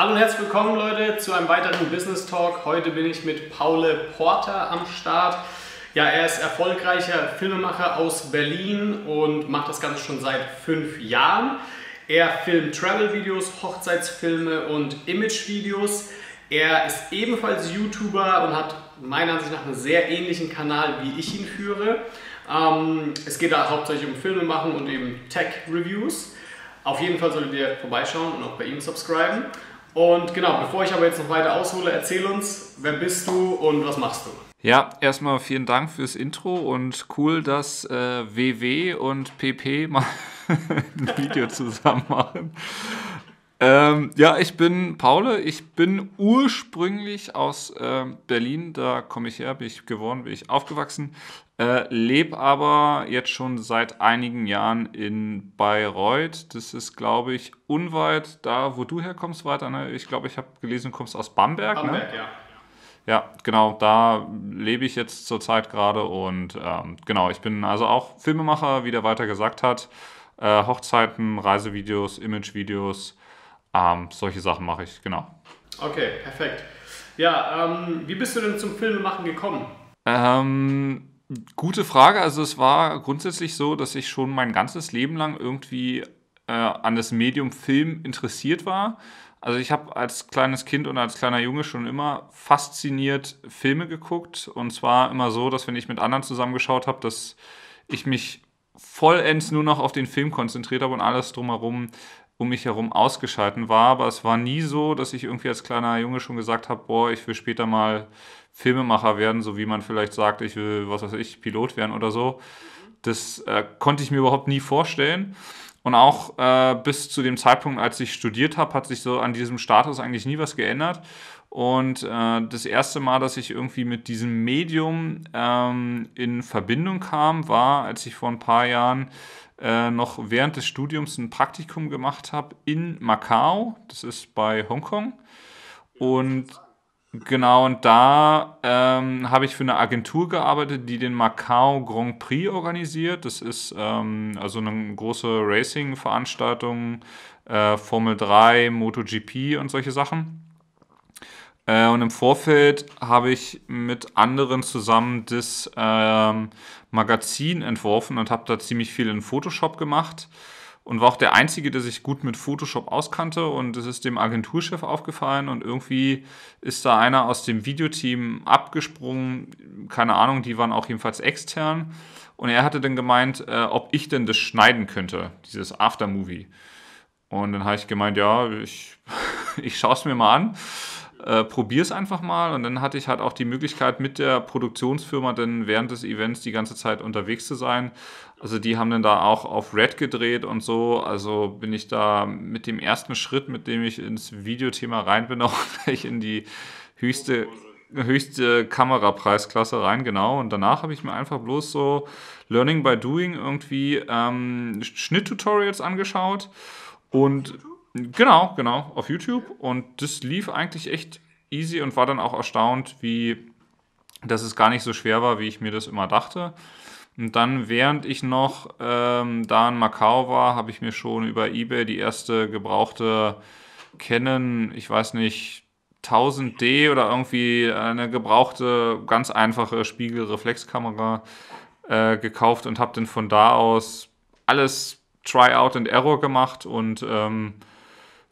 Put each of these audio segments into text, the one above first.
Hallo und herzlich willkommen Leute zu einem weiteren Business Talk. Heute bin ich mit Paul Porter am Start. Ja, er ist erfolgreicher Filmemacher aus Berlin und macht das Ganze schon seit fünf Jahren. Er filmt Travel-Videos, Hochzeitsfilme und Image-Videos. Er ist ebenfalls YouTuber und hat meiner Ansicht nach einen sehr ähnlichen Kanal, wie ich ihn führe. Ähm, es geht da hauptsächlich um Filme machen und eben Tech-Reviews. Auf jeden Fall solltet ihr vorbeischauen und auch bei ihm subscriben. Und genau, bevor ich aber jetzt noch weiter aushole, erzähl uns, wer bist du und was machst du? Ja, erstmal vielen Dank fürs Intro und cool, dass äh, WW und PP mal ein Video zusammen machen. Ähm, ja, ich bin Paul. Ich bin ursprünglich aus äh, Berlin. Da komme ich her, bin ich geboren, bin ich aufgewachsen. Äh, lebe aber jetzt schon seit einigen Jahren in Bayreuth. Das ist, glaube ich, unweit da, wo du herkommst, weiter. Ne? Ich glaube, ich habe gelesen, du kommst aus Bamberg. Ne? Bamberg, ne? ja. Ja, genau, da lebe ich jetzt zurzeit gerade und ähm, genau, ich bin also auch Filmemacher, wie der weiter gesagt hat. Äh, Hochzeiten, Reisevideos, Imagevideos, ähm, solche Sachen mache ich, genau. Okay, perfekt. Ja, ähm, wie bist du denn zum Filmemachen gekommen? Ähm, gute Frage. Also es war grundsätzlich so, dass ich schon mein ganzes Leben lang irgendwie äh, an das Medium Film interessiert war. Also ich habe als kleines Kind und als kleiner Junge schon immer fasziniert Filme geguckt. Und zwar immer so, dass wenn ich mit anderen zusammengeschaut habe, dass ich mich vollends nur noch auf den Film konzentriert habe und alles drumherum um mich herum ausgeschalten war. Aber es war nie so, dass ich irgendwie als kleiner Junge schon gesagt habe, boah, ich will später mal Filmemacher werden, so wie man vielleicht sagt, ich will, was weiß ich, Pilot werden oder so. Das äh, konnte ich mir überhaupt nie vorstellen. Und auch äh, bis zu dem Zeitpunkt, als ich studiert habe, hat sich so an diesem Status eigentlich nie was geändert. Und äh, das erste Mal, dass ich irgendwie mit diesem Medium ähm, in Verbindung kam, war, als ich vor ein paar Jahren äh, noch während des Studiums ein Praktikum gemacht habe in Macau. Das ist bei Hongkong. Und genau, und da ähm, habe ich für eine Agentur gearbeitet, die den Macau Grand Prix organisiert. Das ist ähm, also eine große Racing-Veranstaltung, äh, Formel 3, MotoGP und solche Sachen. Äh, und im Vorfeld habe ich mit anderen zusammen das ähm, Magazin entworfen und habe da ziemlich viel in Photoshop gemacht und war auch der Einzige, der sich gut mit Photoshop auskannte und es ist dem Agenturchef aufgefallen und irgendwie ist da einer aus dem Videoteam abgesprungen, keine Ahnung, die waren auch jedenfalls extern. Und er hatte dann gemeint, äh, ob ich denn das schneiden könnte, dieses Aftermovie. Und dann habe ich gemeint, ja, ich, ich schaue es mir mal an äh, probier es einfach mal. Und dann hatte ich halt auch die Möglichkeit, mit der Produktionsfirma dann während des Events die ganze Zeit unterwegs zu sein. Also die haben dann da auch auf Red gedreht und so. Also bin ich da mit dem ersten Schritt, mit dem ich ins Videothema rein bin, auch gleich in die höchste höchste Kamerapreisklasse rein, genau. Und danach habe ich mir einfach bloß so Learning by Doing irgendwie ähm, Schnitttutorials angeschaut und Genau, genau, auf YouTube. Und das lief eigentlich echt easy und war dann auch erstaunt, wie, dass es gar nicht so schwer war, wie ich mir das immer dachte. Und dann, während ich noch ähm, da in Macau war, habe ich mir schon über eBay die erste gebrauchte Canon, ich weiß nicht, 1000D oder irgendwie eine gebrauchte, ganz einfache Spiegelreflexkamera äh, gekauft und habe dann von da aus alles Try Out and Error gemacht und ähm,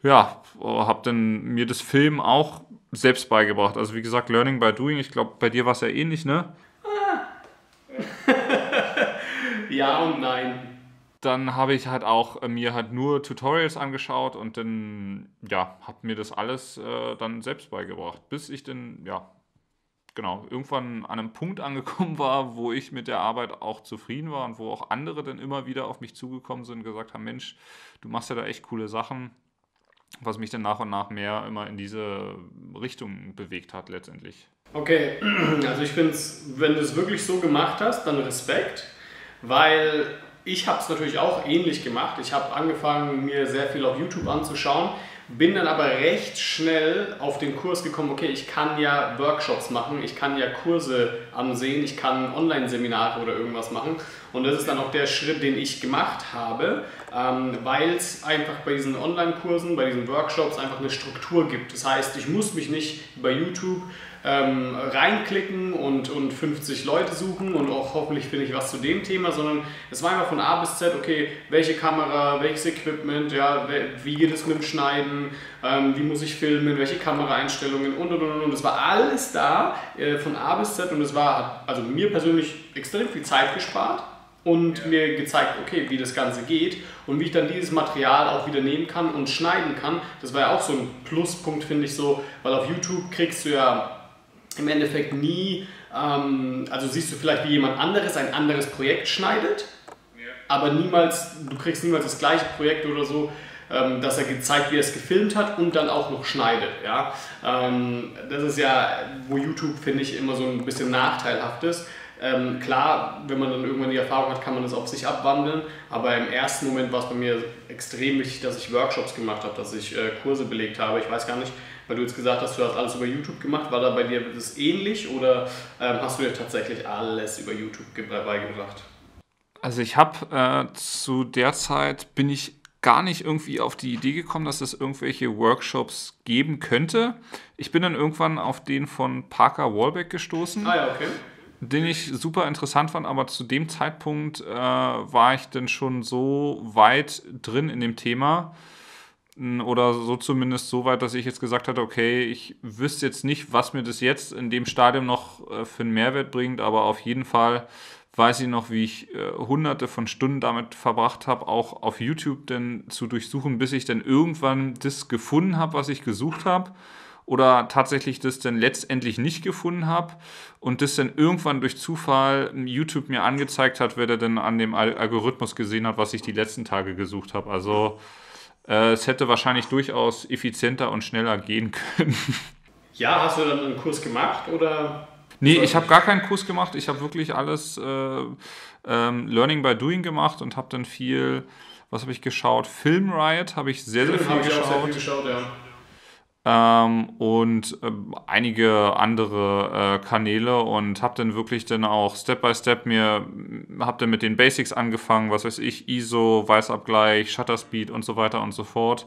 ja, habe dann mir das Film auch selbst beigebracht. Also wie gesagt, Learning by Doing. Ich glaube, bei dir war es ja ähnlich, ne? ja und nein. Dann habe ich halt auch äh, mir halt nur Tutorials angeschaut und dann, ja, habe mir das alles äh, dann selbst beigebracht. Bis ich dann, ja, genau, irgendwann an einem Punkt angekommen war, wo ich mit der Arbeit auch zufrieden war und wo auch andere dann immer wieder auf mich zugekommen sind und gesagt haben, Mensch, du machst ja da echt coole Sachen was mich dann nach und nach mehr immer in diese Richtung bewegt hat letztendlich. Okay, also ich finde es, wenn du es wirklich so gemacht hast, dann Respekt, weil ich habe es natürlich auch ähnlich gemacht. Ich habe angefangen, mir sehr viel auf YouTube anzuschauen, bin dann aber recht schnell auf den Kurs gekommen, okay, ich kann ja Workshops machen, ich kann ja Kurse ansehen, ich kann Online-Seminare oder irgendwas machen Und das ist dann auch der Schritt, den ich gemacht habe, ähm, weil es einfach bei diesen Online-Kursen, bei diesen Workshops einfach eine Struktur gibt. Das heißt, ich muss mich nicht bei YouTube ähm, reinklicken und, und 50 Leute suchen und auch hoffentlich finde ich was zu dem Thema, sondern es war einfach von A bis Z, okay, welche Kamera, welches Equipment, ja, wie geht es mit dem Schneiden, ähm, wie muss ich filmen, welche Kameraeinstellungen und und und und. Es war alles da äh, von A bis Z und es war also mir persönlich extrem viel Zeit gespart und mir gezeigt, okay, wie das Ganze geht und wie ich dann dieses Material auch wieder nehmen kann und schneiden kann. Das war ja auch so ein Pluspunkt, finde ich so, weil auf YouTube kriegst du ja im Endeffekt nie, ähm, also siehst du vielleicht, wie jemand anderes ein anderes Projekt schneidet, ja. aber niemals, du kriegst niemals das gleiche Projekt oder so, ähm, dass er gezeigt, wie er es gefilmt hat und dann auch noch schneidet. Ja? Ähm, das ist ja, wo YouTube, finde ich, immer so ein bisschen nachteilhaft ist. Ähm, klar, wenn man dann irgendwann die Erfahrung hat, kann man das auf sich abwandeln, aber im ersten Moment war es bei mir extrem wichtig, dass ich Workshops gemacht habe, dass ich äh, Kurse belegt habe. Ich weiß gar nicht, weil du jetzt gesagt hast, du hast alles über YouTube gemacht. War da bei dir das ähnlich oder ähm, hast du dir tatsächlich alles über YouTube beigebracht? Also ich habe äh, zu der Zeit bin ich gar nicht irgendwie auf die Idee gekommen, dass es irgendwelche Workshops geben könnte. Ich bin dann irgendwann auf den von Parker Wallbeck gestoßen. Ah ja, okay. Den ich super interessant fand, aber zu dem Zeitpunkt äh, war ich dann schon so weit drin in dem Thema, oder so zumindest so weit, dass ich jetzt gesagt hatte, okay, ich wüsste jetzt nicht, was mir das jetzt in dem Stadium noch äh, für einen Mehrwert bringt, aber auf jeden Fall weiß ich noch, wie ich äh, hunderte von Stunden damit verbracht habe, auch auf YouTube denn zu durchsuchen, bis ich dann irgendwann das gefunden habe, was ich gesucht habe oder tatsächlich das dann letztendlich nicht gefunden habe und das dann irgendwann durch Zufall YouTube mir angezeigt hat, wer der denn an dem Algorithmus gesehen hat, was ich die letzten Tage gesucht habe. Also äh, es hätte wahrscheinlich durchaus effizienter und schneller gehen können. Ja, hast du dann einen Kurs gemacht oder? Nee, ich habe gar keinen Kurs gemacht. Ich habe wirklich alles äh, ähm, Learning by Doing gemacht und habe dann viel, was habe ich geschaut? Film Riot habe ich sehr, sehr viel geschaut. Ich auch sehr viel geschaut, ja ähm, und äh, einige andere äh, Kanäle und habe dann wirklich dann auch Step by Step mir, habe dann mit den Basics angefangen, was weiß ich, ISO, Weißabgleich, Shutter Speed und so weiter und so fort.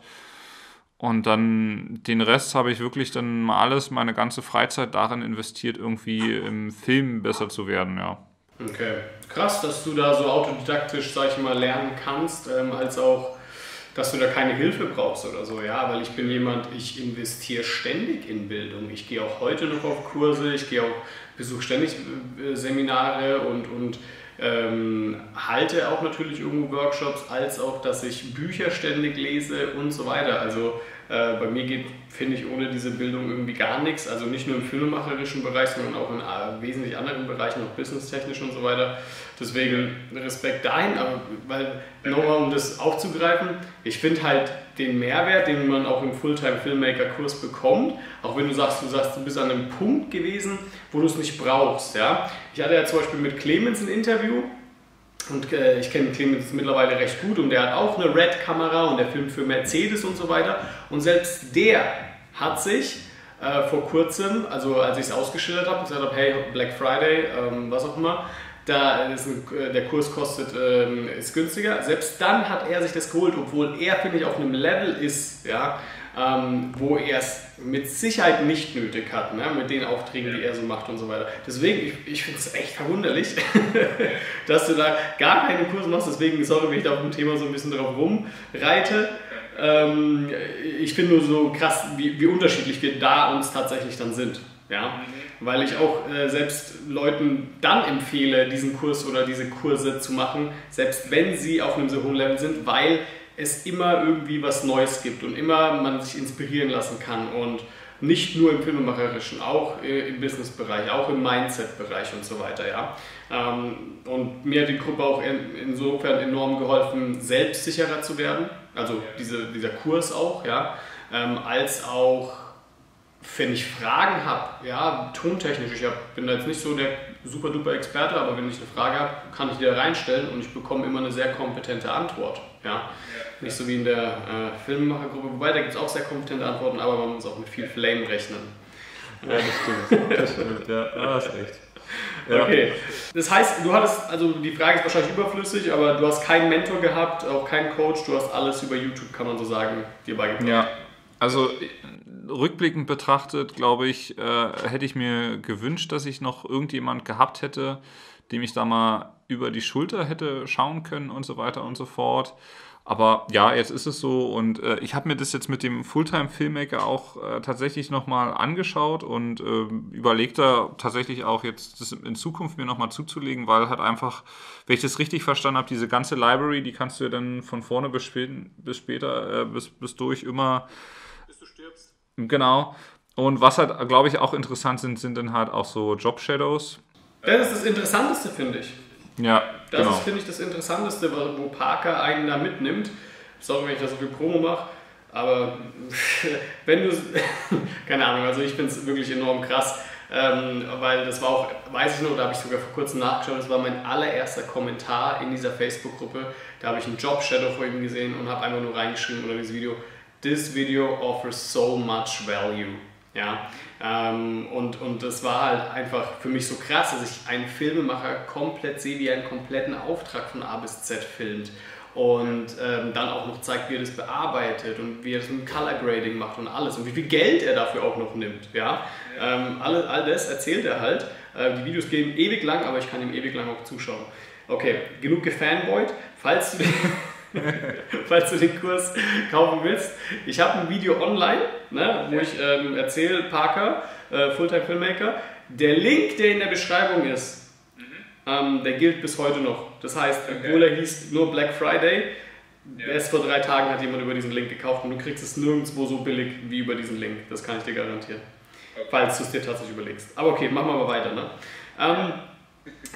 Und dann den Rest habe ich wirklich dann alles, meine ganze Freizeit darin investiert, irgendwie im Film besser zu werden, ja. Okay, krass, dass du da so autodidaktisch, sag ich mal, lernen kannst, ähm, als auch dass du da keine Hilfe brauchst oder so, ja, weil ich bin jemand, ich investiere ständig in Bildung. Ich gehe auch heute noch auf Kurse, ich gehe auch, besuche ständig äh, Seminare und, und ähm, halte auch natürlich irgendwo Workshops, als auch, dass ich Bücher ständig lese und so weiter. Also äh, bei mir geht, finde ich, ohne diese Bildung irgendwie gar nichts. Also nicht nur im filmemacherischen Bereich, sondern auch in äh, wesentlich anderen Bereichen, auch businesstechnisch und so weiter. Deswegen Respekt dahin, aber weil nochmal um das aufzugreifen, ich finde halt den Mehrwert, den man auch im Fulltime-Filmmaker-Kurs bekommt, auch wenn du sagst, du sagst, du bist an einem Punkt gewesen, wo du es nicht brauchst. Ja? Ich hatte ja zum Beispiel mit Clemens ein Interview und äh, ich kenne Clemens mittlerweile recht gut und der hat auch eine Red-Kamera und der filmt für Mercedes und so weiter. Und selbst der hat sich äh, vor kurzem, also als ich es ausgeschildert habe und gesagt habe, hey, Black Friday, ähm, was auch immer, da ein, äh, der Kurs kostet, ähm, ist günstiger. Selbst dann hat er sich das geholt, obwohl er, finde ich, auf einem Level ist, ja, ähm, wo er es mit Sicherheit nicht nötig hat, ne, mit den Aufträgen, die er so macht und so weiter. Deswegen, ich, ich finde es echt verwunderlich, dass du da gar keine Kurse machst. Deswegen, sorry, wenn ich da auf dem Thema so ein bisschen drauf rumreite. Ähm, ich finde nur so krass, wie, wie unterschiedlich wir da uns tatsächlich dann sind. Ja? Weil ich auch äh, selbst Leuten dann empfehle, diesen Kurs oder diese Kurse zu machen, selbst wenn sie auf einem so hohen Level sind, weil es immer irgendwie was Neues gibt und immer man sich inspirieren lassen kann und nicht nur im Filmemacherischen, auch äh, im Businessbereich, auch im Mindset-Bereich und so weiter. Ja? Ähm, und mir hat die Gruppe auch insofern enorm geholfen, selbstsicherer zu werden, also diese, dieser Kurs auch, ja? Ähm, als auch wenn ich Fragen habe, ja, tontechnisch, ich bin da jetzt nicht so der super duper Experte, aber wenn ich eine Frage habe, kann ich die da reinstellen und ich bekomme immer eine sehr kompetente Antwort. Ja? Nicht so wie in der äh, Filmemachergruppe, wobei da gibt es auch sehr kompetente Antworten, aber man muss auch mit viel Flame rechnen. Ja, das stimmt. Das stimmt, ja, ah, ist echt. Ja. Okay. Das heißt, du hattest, also die Frage ist wahrscheinlich überflüssig, aber du hast keinen Mentor gehabt, auch keinen Coach, du hast alles über YouTube, kann man so sagen, dir beigebracht. Ja. Also rückblickend betrachtet, glaube ich, äh, hätte ich mir gewünscht, dass ich noch irgendjemand gehabt hätte, dem ich da mal über die Schulter hätte schauen können und so weiter und so fort. Aber ja, jetzt ist es so und äh, ich habe mir das jetzt mit dem Fulltime-Filmmaker auch äh, tatsächlich nochmal angeschaut und äh, überlegt da tatsächlich auch jetzt das in Zukunft mir nochmal zuzulegen, weil halt einfach, wenn ich das richtig verstanden habe, diese ganze Library, die kannst du ja dann von vorne bis, spät, bis später, äh, bis, bis durch immer. Bis du stirbst. Genau. Und was halt, glaube ich, auch interessant sind, sind dann halt auch so Job-Shadows. Das ist das Interessanteste, finde ich. Ja, das genau. ist, finde ich, das Interessanteste, wo Parker einen da mitnimmt. Sorry, wenn ich da so viel Promo mache, aber wenn du, keine Ahnung, also ich finde es wirklich enorm krass, ähm, weil das war auch, weiß ich noch, da habe ich sogar vor kurzem nachgeschaut, das war mein allererster Kommentar in dieser Facebook-Gruppe. Da habe ich einen Job-Shadow vor ihm gesehen und habe einfach nur reingeschrieben unter dieses Video, This video offers so much value. Ja, ähm, und, und das war halt einfach für mich so krass, dass ich einen Filmemacher komplett sehe, wie er einen kompletten Auftrag von A bis Z filmt und ähm, dann auch noch zeigt, wie er das bearbeitet und wie er das mit Color Grading macht und alles und wie viel Geld er dafür auch noch nimmt. Ja? Ähm, all, all das erzählt er halt. Äh, die Videos gehen ewig lang, aber ich kann ihm ewig lang auch zuschauen. Okay, genug gefanboyt. Falls du falls du den Kurs kaufen willst. Ich habe ein Video online, ne, wo ich ähm, erzähle, Parker, äh, Fulltime Filmmaker. Der Link, der in der Beschreibung ist, mhm. ähm, der gilt bis heute noch. Das heißt, okay. obwohl er hieß nur Black Friday, ja. erst vor drei Tagen hat jemand über diesen Link gekauft und du kriegst es nirgendwo so billig wie über diesen Link. Das kann ich dir garantieren. Okay. Falls du es dir tatsächlich überlegst. Aber okay, machen wir mal weiter. Ne? Ähm,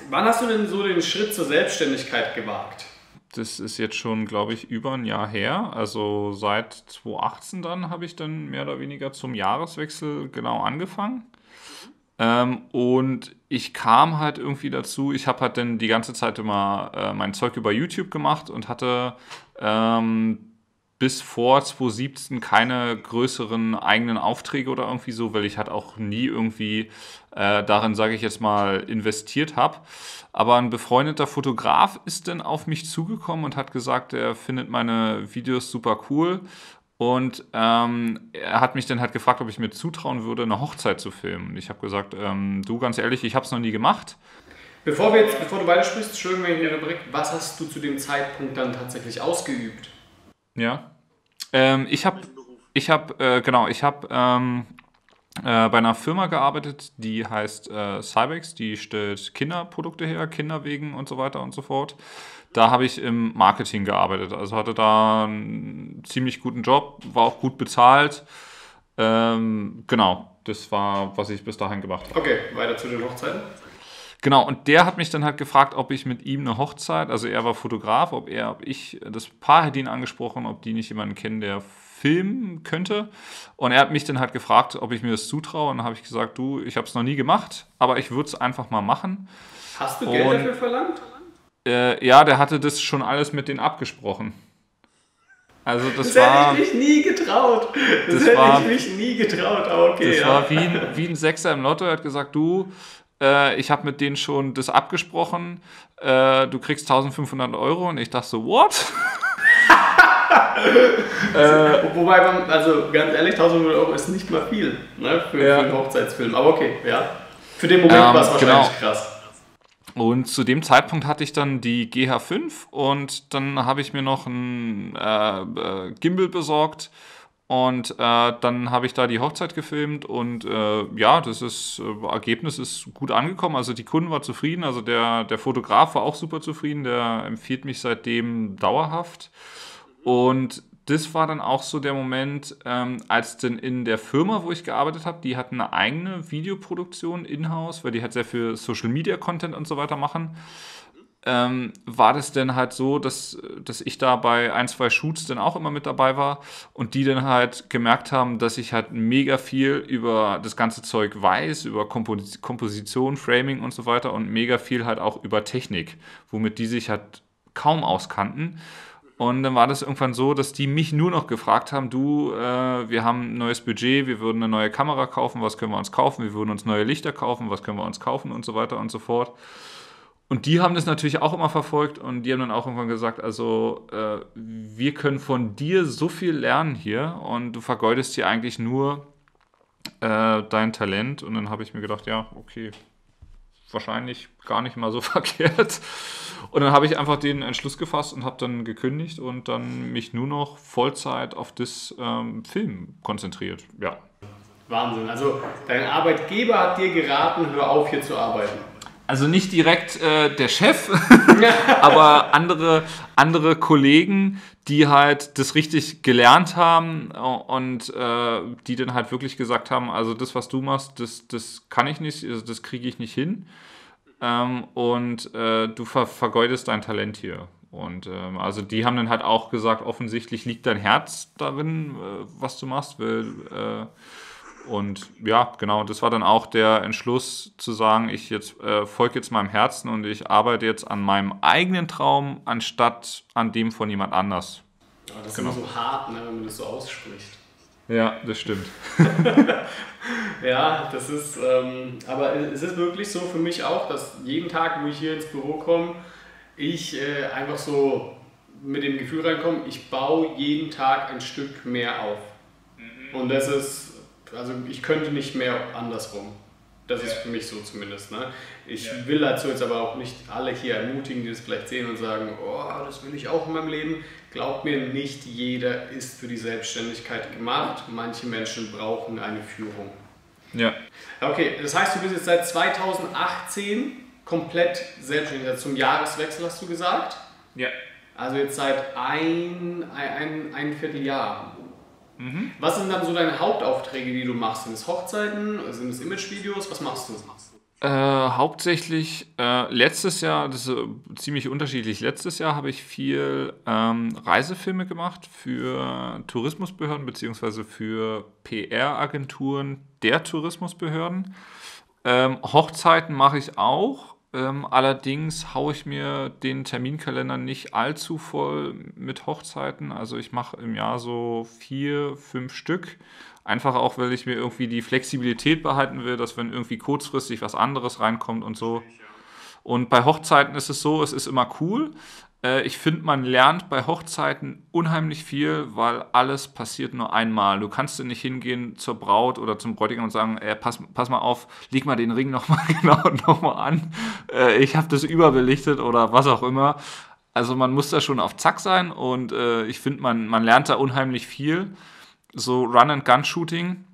wann hast du denn so den Schritt zur Selbstständigkeit gewagt? Das ist jetzt schon, glaube ich, über ein Jahr her. Also seit 2018 dann habe ich dann mehr oder weniger zum Jahreswechsel genau angefangen. Ähm, und ich kam halt irgendwie dazu, ich habe halt dann die ganze Zeit immer äh, mein Zeug über YouTube gemacht und hatte ähm, bis vor 2017 keine größeren eigenen Aufträge oder irgendwie so, weil ich halt auch nie irgendwie äh, darin, sage ich jetzt mal, investiert habe. Aber ein befreundeter Fotograf ist dann auf mich zugekommen und hat gesagt, er findet meine Videos super cool. Und ähm, er hat mich dann halt gefragt, ob ich mir zutrauen würde, eine Hochzeit zu filmen. Und ich habe gesagt, ähm, du ganz ehrlich, ich habe es noch nie gemacht. Bevor, wir jetzt, bevor du weitersprichst, Entschuldigung, wenn ich unterbreche, was hast du zu dem Zeitpunkt dann tatsächlich ausgeübt? Ja. Ähm, ich habe, ich habe, äh, genau, ich habe ähm, äh, bei einer Firma gearbeitet, die heißt äh, Cybex, die stellt Kinderprodukte her, Kinderwegen und so weiter und so fort. Da habe ich im Marketing gearbeitet, also hatte da einen ziemlich guten Job, war auch gut bezahlt. Ähm, genau, das war, was ich bis dahin gemacht habe. Okay, weiter zu den Hochzeiten. Genau, und der hat mich dann halt gefragt, ob ich mit ihm eine Hochzeit, also er war Fotograf, ob er, ob ich, das Paar hätte ihn angesprochen, ob die nicht jemanden kennen, der filmen könnte. Und er hat mich dann halt gefragt, ob ich mir das zutraue. Und dann habe ich gesagt, du, ich habe es noch nie gemacht, aber ich würde es einfach mal machen. Hast du Geld und, dafür verlangt? Äh, ja, der hatte das schon alles mit denen abgesprochen. Also das, das war, hätte ich mich nie getraut. Das, das hätte war, ich mich nie getraut. Okay, das ja. war wie ein, wie ein Sechser im Lotto. Er hat gesagt, du, äh, ich habe mit denen schon das abgesprochen, äh, du kriegst 1500 Euro und ich dachte so, what? äh, Wobei man, also ganz ehrlich, 1500 Euro ist nicht mal viel ne, für, ja. für einen Hochzeitsfilm, aber okay, ja. Für den Moment ähm, war es wahrscheinlich genau. krass. Und zu dem Zeitpunkt hatte ich dann die GH5 und dann habe ich mir noch ein äh, äh Gimbal besorgt und äh, dann habe ich da die Hochzeit gefilmt und äh, ja, das ist, äh, Ergebnis ist gut angekommen. Also die Kunden waren zufrieden, also der, der Fotograf war auch super zufrieden, der empfiehlt mich seitdem dauerhaft. Und das war dann auch so der Moment, ähm, als denn in der Firma, wo ich gearbeitet habe, die hatten eine eigene Videoproduktion in-house, weil die halt sehr viel Social Media Content und so weiter machen ähm, war das denn halt so, dass, dass ich da bei ein, zwei Shoots dann auch immer mit dabei war und die dann halt gemerkt haben, dass ich halt mega viel über das ganze Zeug weiß, über Kompos Komposition, Framing und so weiter und mega viel halt auch über Technik, womit die sich halt kaum auskannten. Und dann war das irgendwann so, dass die mich nur noch gefragt haben, du, äh, wir haben ein neues Budget, wir würden eine neue Kamera kaufen, was können wir uns kaufen, wir würden uns neue Lichter kaufen, was können wir uns kaufen und so weiter und so fort. Und die haben das natürlich auch immer verfolgt und die haben dann auch irgendwann gesagt, also äh, wir können von dir so viel lernen hier und du vergeudest hier eigentlich nur äh, dein Talent. Und dann habe ich mir gedacht, ja, okay, wahrscheinlich gar nicht mal so verkehrt. Und dann habe ich einfach den Entschluss gefasst und habe dann gekündigt und dann mich nur noch Vollzeit auf das ähm, Film konzentriert. Ja. Wahnsinn. Also dein Arbeitgeber hat dir geraten, hör auf hier zu arbeiten. Also nicht direkt äh, der Chef, aber andere, andere Kollegen, die halt das richtig gelernt haben und äh, die dann halt wirklich gesagt haben, also das, was du machst, das, das kann ich nicht, also das kriege ich nicht hin. Ähm, und äh, du ver vergeudest dein Talent hier. Und ähm, also die haben dann halt auch gesagt, offensichtlich liegt dein Herz darin, äh, was du machst, weil äh, und ja, genau, das war dann auch der Entschluss zu sagen, ich jetzt äh, folge jetzt meinem Herzen und ich arbeite jetzt an meinem eigenen Traum, anstatt an dem von jemand anders. Ja, das genau. ist immer so hart, ne, wenn man das so ausspricht. Ja, das stimmt. ja, das ist, ähm, aber es ist wirklich so für mich auch, dass jeden Tag, wo ich hier ins Büro komme, ich äh, einfach so mit dem Gefühl reinkomme, ich baue jeden Tag ein Stück mehr auf. Mhm. Und das ist also ich könnte nicht mehr andersrum. Das ist für mich so zumindest. Ne? Ich ja. will dazu jetzt aber auch nicht alle hier ermutigen, die das vielleicht sehen und sagen, oh, das will ich auch in meinem Leben. Glaubt mir, nicht jeder ist für die Selbstständigkeit gemacht. Manche Menschen brauchen eine Führung. Ja. Okay, das heißt, du bist jetzt seit 2018 komplett selbstständig. Also zum Jahreswechsel hast du gesagt? Ja. Also jetzt seit ein, ein, ein Vierteljahr. Mhm. Was sind dann so deine Hauptaufträge, die du machst? Sind es Hochzeiten? Sind es Imagevideos? Was machst du? Äh, hauptsächlich äh, letztes Jahr, das ist äh, ziemlich unterschiedlich. Letztes Jahr habe ich viel ähm, Reisefilme gemacht für Tourismusbehörden bzw. für PR-Agenturen der Tourismusbehörden. Ähm, Hochzeiten mache ich auch. Ähm, allerdings haue ich mir den Terminkalender nicht allzu voll mit Hochzeiten. Also ich mache im Jahr so vier, fünf Stück. Einfach auch, weil ich mir irgendwie die Flexibilität behalten will, dass wenn irgendwie kurzfristig was anderes reinkommt und so. Und bei Hochzeiten ist es so, es ist immer cool, ich finde, man lernt bei Hochzeiten unheimlich viel, weil alles passiert nur einmal. Du kannst nicht hingehen zur Braut oder zum Bräutigam und sagen, äh, pass, pass mal auf, leg mal den Ring nochmal genau nochmal an. Äh, ich habe das überbelichtet oder was auch immer. Also man muss da schon auf Zack sein und äh, ich finde, man, man lernt da unheimlich viel. So Run-and-Gun-Shooting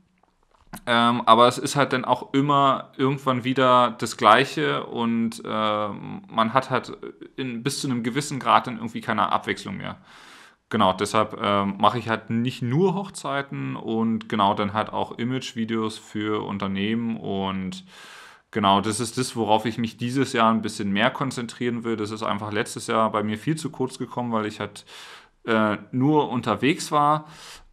ähm, aber es ist halt dann auch immer irgendwann wieder das Gleiche und äh, man hat halt in, bis zu einem gewissen Grad dann irgendwie keine Abwechslung mehr. Genau, deshalb äh, mache ich halt nicht nur Hochzeiten und genau dann halt auch Image-Videos für Unternehmen und genau, das ist das, worauf ich mich dieses Jahr ein bisschen mehr konzentrieren will. Das ist einfach letztes Jahr bei mir viel zu kurz gekommen, weil ich halt äh, nur unterwegs war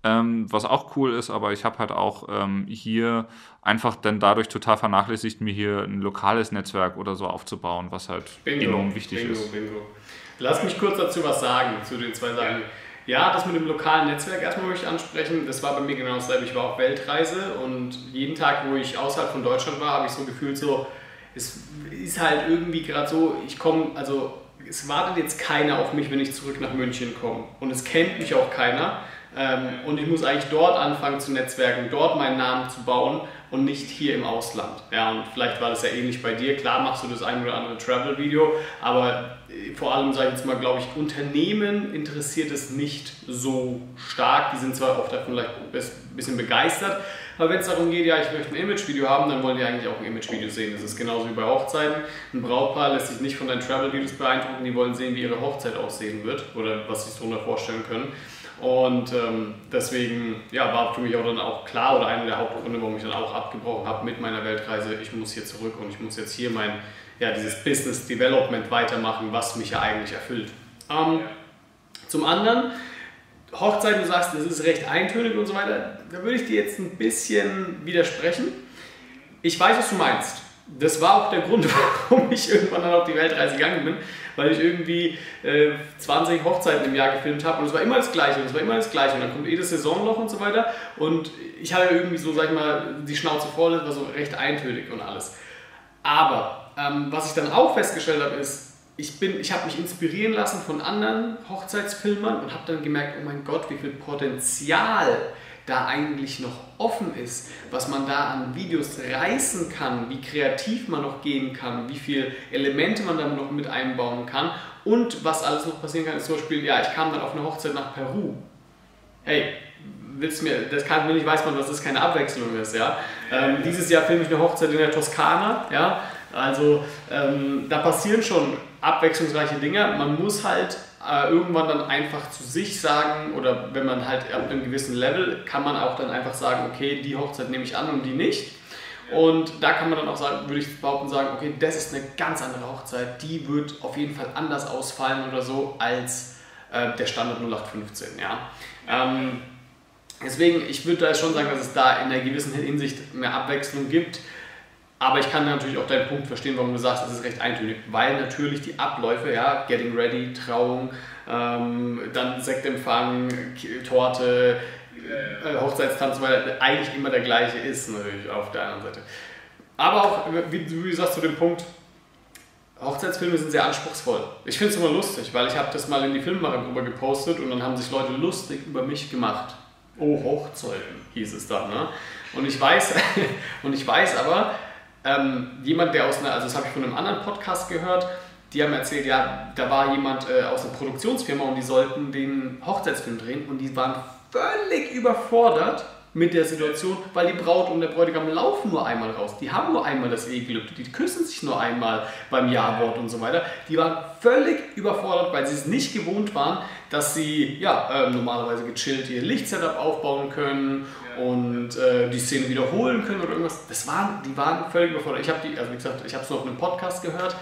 ähm, was auch cool ist, aber ich habe halt auch ähm, hier einfach dann dadurch total vernachlässigt, mir hier ein lokales Netzwerk oder so aufzubauen, was halt bingo, enorm wichtig bingo, ist. Bingo. Lass mich kurz dazu was sagen, zu den zwei Sachen. Ja, das mit dem lokalen Netzwerk erstmal möchte ich ansprechen. Das war bei mir genau dasselbe. Ich war auf Weltreise und jeden Tag, wo ich außerhalb von Deutschland war, habe ich so gefühlt so, es ist halt irgendwie gerade so, ich komme, also es wartet jetzt keiner auf mich, wenn ich zurück nach München komme. Und es kennt mich auch keiner. Ähm, und ich muss eigentlich dort anfangen zu netzwerken, dort meinen Namen zu bauen und nicht hier im Ausland. Ja, und vielleicht war das ja ähnlich bei dir. Klar machst du das ein oder andere Travel-Video, aber äh, vor allem, sage ich jetzt mal, glaube ich, Unternehmen interessiert es nicht so stark. Die sind zwar oft davon vielleicht ein bisschen begeistert, aber wenn es darum geht, ja, ich möchte ein Imagevideo haben, dann wollen die eigentlich auch ein Imagevideo sehen. Das ist genauso wie bei Hochzeiten. Ein Brautpaar lässt sich nicht von deinen Travel-Videos beeindrucken, die wollen sehen, wie ihre Hochzeit aussehen wird oder was sie sich darunter vorstellen können. Und ähm, deswegen ja, war für mich auch dann auch klar oder einer der Hauptgründe, warum ich dann auch abgebrochen habe mit meiner Weltreise, ich muss hier zurück und ich muss jetzt hier mein, ja, dieses Business Development weitermachen, was mich ja eigentlich erfüllt. Ähm, zum anderen, Hochzeit, du sagst, es ist recht eintönig und so weiter, da würde ich dir jetzt ein bisschen widersprechen. Ich weiß, was du meinst. Das war auch der Grund, warum ich irgendwann dann auf die Weltreise gegangen bin, weil ich irgendwie äh, 20 Hochzeiten im Jahr gefilmt habe und es war immer das Gleiche und es war immer das Gleiche und dann kommt jedes Saisonloch und so weiter und ich hatte irgendwie so, sag ich mal, die Schnauze voll, das war so recht eintönig und alles. Aber ähm, was ich dann auch festgestellt habe, ist, ich, ich habe mich inspirieren lassen von anderen Hochzeitsfilmern und habe dann gemerkt, oh mein Gott, wie viel Potenzial da eigentlich noch offen ist, was man da an Videos reißen kann, wie kreativ man noch gehen kann, wie viele Elemente man da noch mit einbauen kann und was alles noch passieren kann, ist zum Beispiel, ja, ich kam dann auf eine Hochzeit nach Peru. Hey, willst mir, das kann mir nicht, weiß man, dass das keine Abwechslung ist, ja. Ähm, dieses Jahr filme ich eine Hochzeit in der Toskana, ja. Also ähm, da passieren schon abwechslungsreiche Dinge. Man muss halt äh, irgendwann dann einfach zu sich sagen, oder wenn man halt ab einem gewissen Level, kann man auch dann einfach sagen, okay, die Hochzeit nehme ich an und die nicht. Und da kann man dann auch sagen, würde ich behaupten, sagen, okay, das ist eine ganz andere Hochzeit, die wird auf jeden Fall anders ausfallen oder so als äh, der Standard 0815. Ja? Ähm, deswegen, ich würde da schon sagen, dass es da in einer gewissen Hinsicht mehr Abwechslung gibt. Aber ich kann natürlich auch deinen Punkt verstehen, warum du sagst, es ist recht eintönig, weil natürlich die Abläufe, ja, Getting Ready, Trauung, ähm, dann Sektempfang, Torte, äh, Hochzeitstanz weiter, eigentlich immer der gleiche ist, natürlich auf der anderen Seite. Aber auch, wie du sagst zu dem Punkt, Hochzeitsfilme sind sehr anspruchsvoll. Ich finde es immer lustig, weil ich habe das mal in die Filmmachergruppe gepostet und dann haben sich Leute lustig über mich gemacht. Oh, Hochzeiten hieß es dann. Ne? Und ich weiß, und ich weiß aber, ähm, jemand, der aus einer, also das habe ich von einem anderen Podcast gehört, die haben erzählt, ja, da war jemand äh, aus einer Produktionsfirma und die sollten den Hochzeitsfilm drehen und die waren völlig überfordert mit der Situation, weil die Braut und der Bräutigam laufen nur einmal raus. Die haben nur einmal das Ehegelübde, die küssen sich nur einmal beim Ja-Wort und so weiter. Die waren völlig überfordert, weil sie es nicht gewohnt waren, dass sie ja, äh, normalerweise gechillt ihr Lichtsetup aufbauen können und äh, die Szene wiederholen können oder irgendwas. Das waren, die waren völlig überfordert. Ich habe die, also wie gesagt, ich habe es nur auf einem Podcast gehört,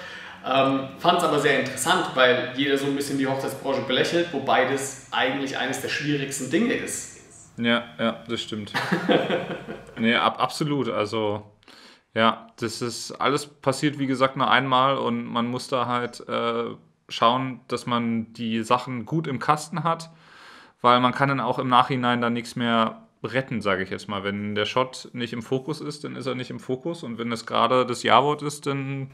ähm, fand es aber sehr interessant, weil jeder so ein bisschen die Hochzeitsbranche belächelt, wobei das eigentlich eines der schwierigsten Dinge ist. Ja, ja, das stimmt. nee, ab, absolut. Also ja, das ist alles passiert, wie gesagt, nur einmal und man muss da halt äh, schauen, dass man die Sachen gut im Kasten hat, weil man kann dann auch im Nachhinein dann nichts mehr retten, sage ich jetzt mal. Wenn der Shot nicht im Fokus ist, dann ist er nicht im Fokus. Und wenn es gerade das Ja-Wort ist, dann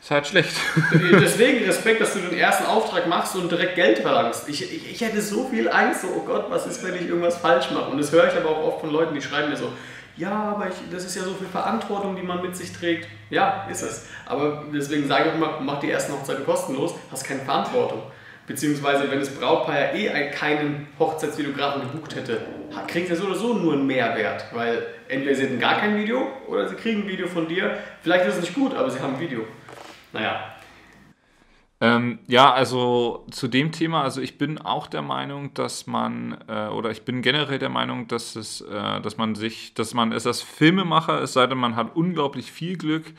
ist halt schlecht. Deswegen Respekt, dass du den ersten Auftrag machst und direkt Geld verlangst. Ich, ich, ich hätte so viel Angst, so, oh Gott, was ist, wenn ich irgendwas falsch mache? Und das höre ich aber auch oft von Leuten, die schreiben mir so, ja, aber ich, das ist ja so viel Verantwortung, die man mit sich trägt. Ja, ist es. Aber deswegen sage ich immer, mach die ersten Hochzeiten kostenlos, hast keine Verantwortung. Beziehungsweise, wenn das Brautpaar ja eh keinen Hochzeitsvideografen gebucht hätte, kriegt er so oder so nur einen Mehrwert. Weil entweder sie hätten gar kein Video oder sie kriegen ein Video von dir. Vielleicht ist es nicht gut, aber sie haben ein Video. Naja. Ähm, ja, also zu dem Thema, also ich bin auch der Meinung, dass man, äh, oder ich bin generell der Meinung, dass es, äh, dass man sich, dass man es als Filmemacher, es sei denn, man hat unglaublich viel Glück,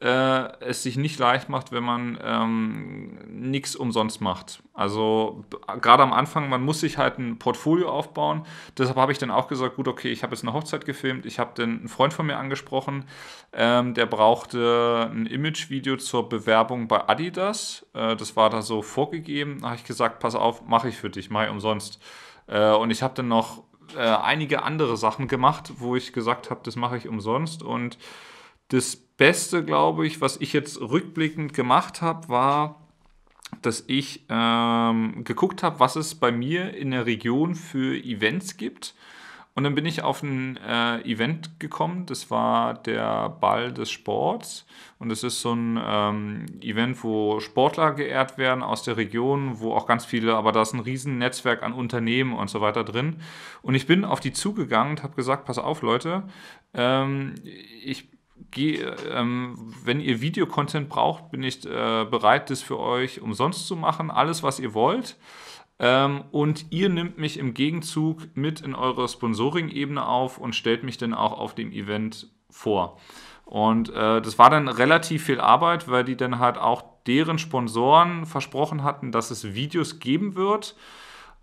äh, es sich nicht leicht macht, wenn man ähm, nichts umsonst macht. Also gerade am Anfang, man muss sich halt ein Portfolio aufbauen. Deshalb habe ich dann auch gesagt, gut, okay, ich habe jetzt eine Hochzeit gefilmt, ich habe dann einen Freund von mir angesprochen, ähm, der brauchte ein Imagevideo zur Bewerbung bei Adidas. Äh, das war da so vorgegeben. Da habe ich gesagt, pass auf, mache ich für dich, mache ich umsonst. Äh, und ich habe dann noch äh, einige andere Sachen gemacht, wo ich gesagt habe, das mache ich umsonst und das Beste, glaube ich, was ich jetzt rückblickend gemacht habe, war, dass ich ähm, geguckt habe, was es bei mir in der Region für Events gibt. Und dann bin ich auf ein äh, Event gekommen, das war der Ball des Sports. Und es ist so ein ähm, Event, wo Sportler geehrt werden aus der Region, wo auch ganz viele, aber da ist ein riesen Netzwerk an Unternehmen und so weiter drin. Und ich bin auf die zugegangen und habe gesagt, pass auf Leute, ähm, ich geh, ähm, wenn ihr Videocontent braucht, bin ich äh, bereit, das für euch umsonst zu machen. Alles, was ihr wollt. Ähm, und ihr nimmt mich im Gegenzug mit in eure Sponsoring-Ebene auf und stellt mich dann auch auf dem Event vor. Und äh, das war dann relativ viel Arbeit, weil die dann halt auch deren Sponsoren versprochen hatten, dass es Videos geben wird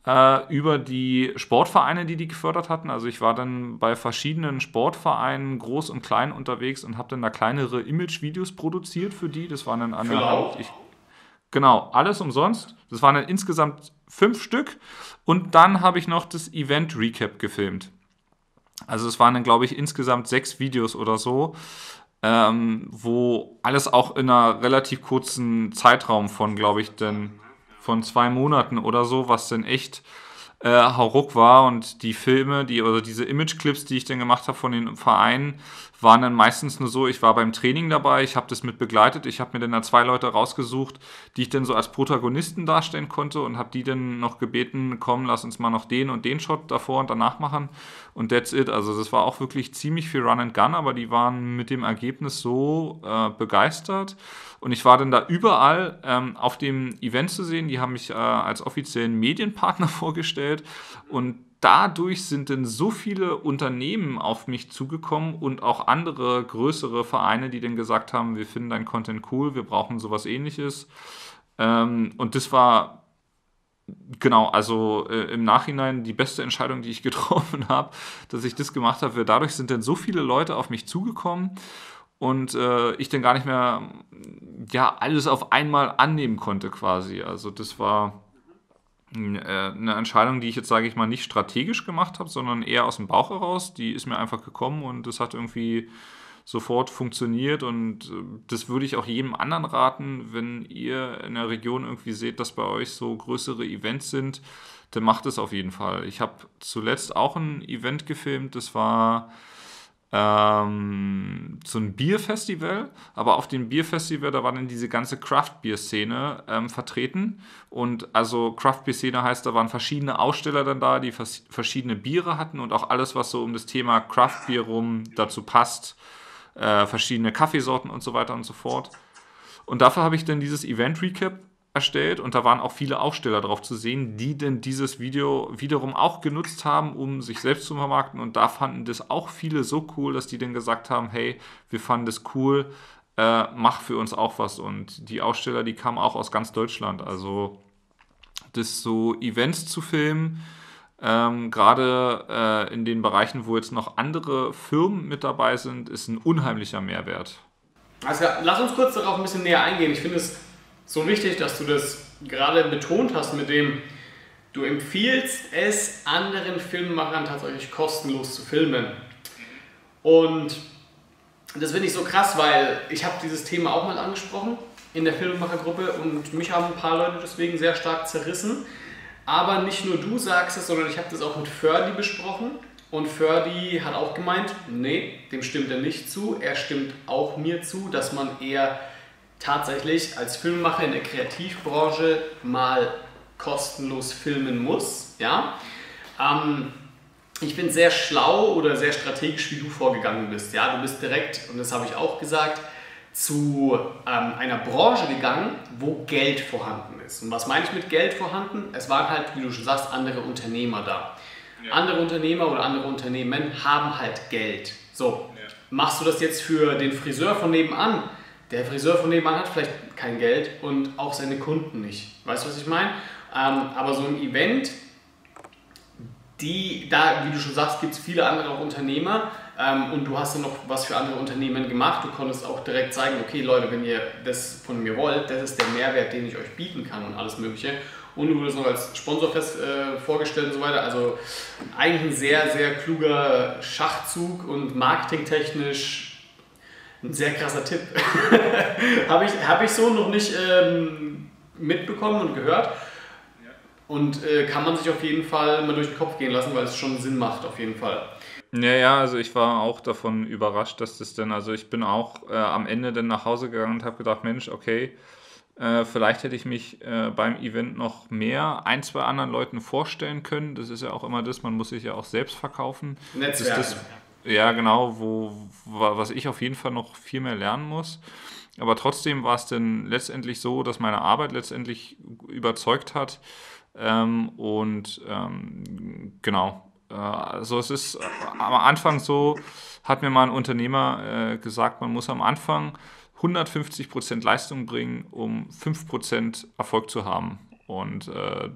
äh, über die Sportvereine, die die gefördert hatten. Also ich war dann bei verschiedenen Sportvereinen groß und klein unterwegs und habe dann da kleinere Image-Videos produziert für die. Das waren dann eine, Für ich, Genau, alles umsonst. Das waren dann insgesamt fünf Stück. Und dann habe ich noch das Event Recap gefilmt. Also es waren dann, glaube ich, insgesamt sechs Videos oder so, ähm, wo alles auch in einer relativ kurzen Zeitraum von, glaube ich, denn von zwei Monaten oder so, was dann echt äh, Hauruck war. Und die Filme, die oder diese Image-Clips, die ich dann gemacht habe von den Vereinen, waren dann meistens nur so, ich war beim Training dabei, ich habe das mit begleitet, ich habe mir dann da zwei Leute rausgesucht, die ich dann so als Protagonisten darstellen konnte und habe die dann noch gebeten, komm, lass uns mal noch den und den Shot davor und danach machen. Und that's it. Also das war auch wirklich ziemlich viel Run and Gun, aber die waren mit dem Ergebnis so äh, begeistert. Und ich war dann da überall ähm, auf dem Event zu sehen, die haben mich äh, als offiziellen Medienpartner vorgestellt. Und dadurch sind dann so viele Unternehmen auf mich zugekommen und auch andere größere Vereine, die dann gesagt haben, wir finden dein Content cool, wir brauchen sowas ähnliches. Ähm, und das war genau, also äh, im Nachhinein die beste Entscheidung, die ich getroffen habe, dass ich das gemacht habe. Dadurch sind dann so viele Leute auf mich zugekommen und äh, ich dann gar nicht mehr ja alles auf einmal annehmen konnte quasi. Also das war eine Entscheidung, die ich jetzt, sage ich mal, nicht strategisch gemacht habe, sondern eher aus dem Bauch heraus. Die ist mir einfach gekommen und das hat irgendwie sofort funktioniert und äh, das würde ich auch jedem anderen raten, wenn ihr in der Region irgendwie seht, dass bei euch so größere Events sind, dann macht es auf jeden Fall. Ich habe zuletzt auch ein Event gefilmt, das war ähm, so ein Bierfestival, aber auf dem Bierfestival, da war dann diese ganze Craft-Bier-Szene ähm, vertreten. Und also Craft-Bier-Szene heißt, da waren verschiedene Aussteller dann da, die vers verschiedene Biere hatten und auch alles, was so um das Thema Craft-Bier rum dazu passt, äh, verschiedene Kaffeesorten und so weiter und so fort. Und dafür habe ich dann dieses Event-Recap erstellt und da waren auch viele Aufsteller drauf zu sehen, die denn dieses Video wiederum auch genutzt haben, um sich selbst zu vermarkten und da fanden das auch viele so cool, dass die dann gesagt haben, hey, wir fanden das cool, äh, mach für uns auch was und die Aussteller, die kamen auch aus ganz Deutschland, also das so Events zu filmen, ähm, gerade äh, in den Bereichen, wo jetzt noch andere Firmen mit dabei sind, ist ein unheimlicher Mehrwert. Also lass uns kurz darauf ein bisschen näher eingehen. Ich finde es so wichtig, dass du das gerade betont hast mit dem, du empfiehlst es anderen Filmemachern tatsächlich kostenlos zu filmen. Und das finde ich so krass, weil ich habe dieses Thema auch mal angesprochen in der Filmemachergruppe und mich haben ein paar Leute deswegen sehr stark zerrissen. Aber nicht nur du sagst es, sondern ich habe das auch mit Ferdi besprochen. Und Ferdi hat auch gemeint, nee, dem stimmt er nicht zu. Er stimmt auch mir zu, dass man eher tatsächlich als Filmemacher in der Kreativbranche mal kostenlos filmen muss. Ja? Ähm, ich bin sehr schlau oder sehr strategisch, wie du vorgegangen bist. Ja? Du bist direkt, und das habe ich auch gesagt, zu ähm, einer Branche gegangen, wo Geld vorhanden ist. Und was meine ich mit Geld vorhanden? Es waren halt, wie du schon sagst, andere Unternehmer da. Ja. Andere Unternehmer oder andere Unternehmen haben halt Geld. So, ja. machst du das jetzt für den Friseur von nebenan? Der Friseur von nebenan hat vielleicht kein Geld und auch seine Kunden nicht. Weißt du, was ich meine? Ähm, aber so ein Event, die, da, wie du schon sagst, gibt es viele andere auch Unternehmer ähm, und du hast dann noch was für andere Unternehmen gemacht. Du konntest auch direkt zeigen, okay Leute, wenn ihr das von mir wollt, das ist der Mehrwert, den ich euch bieten kann und alles Mögliche. Und du wurdest noch als Sponsor fest äh, vorgestellt und so weiter. Also eigentlich ein sehr, sehr kluger Schachzug und marketingtechnisch ein sehr krasser Tipp. Habe ich, hab ich so noch nicht ähm, mitbekommen und gehört. Und äh, kann man sich auf jeden Fall mal durch den Kopf gehen lassen, weil es schon Sinn macht, auf jeden Fall. Ja, ja, also ich war auch davon überrascht, dass das denn, also ich bin auch äh, am Ende dann nach Hause gegangen und habe gedacht, Mensch, okay, äh, vielleicht hätte ich mich äh, beim Event noch mehr ein, zwei anderen Leuten vorstellen können. Das ist ja auch immer das, man muss sich ja auch selbst verkaufen. Netzwerk. Das, das, ja, genau, wo, was ich auf jeden Fall noch viel mehr lernen muss. Aber trotzdem war es denn letztendlich so, dass meine Arbeit letztendlich überzeugt hat. Ähm, und ähm, genau, äh, also es ist am Anfang so, hat mir mal ein Unternehmer äh, gesagt, man muss am Anfang 150% Leistung bringen, um 5% Erfolg zu haben. Und äh,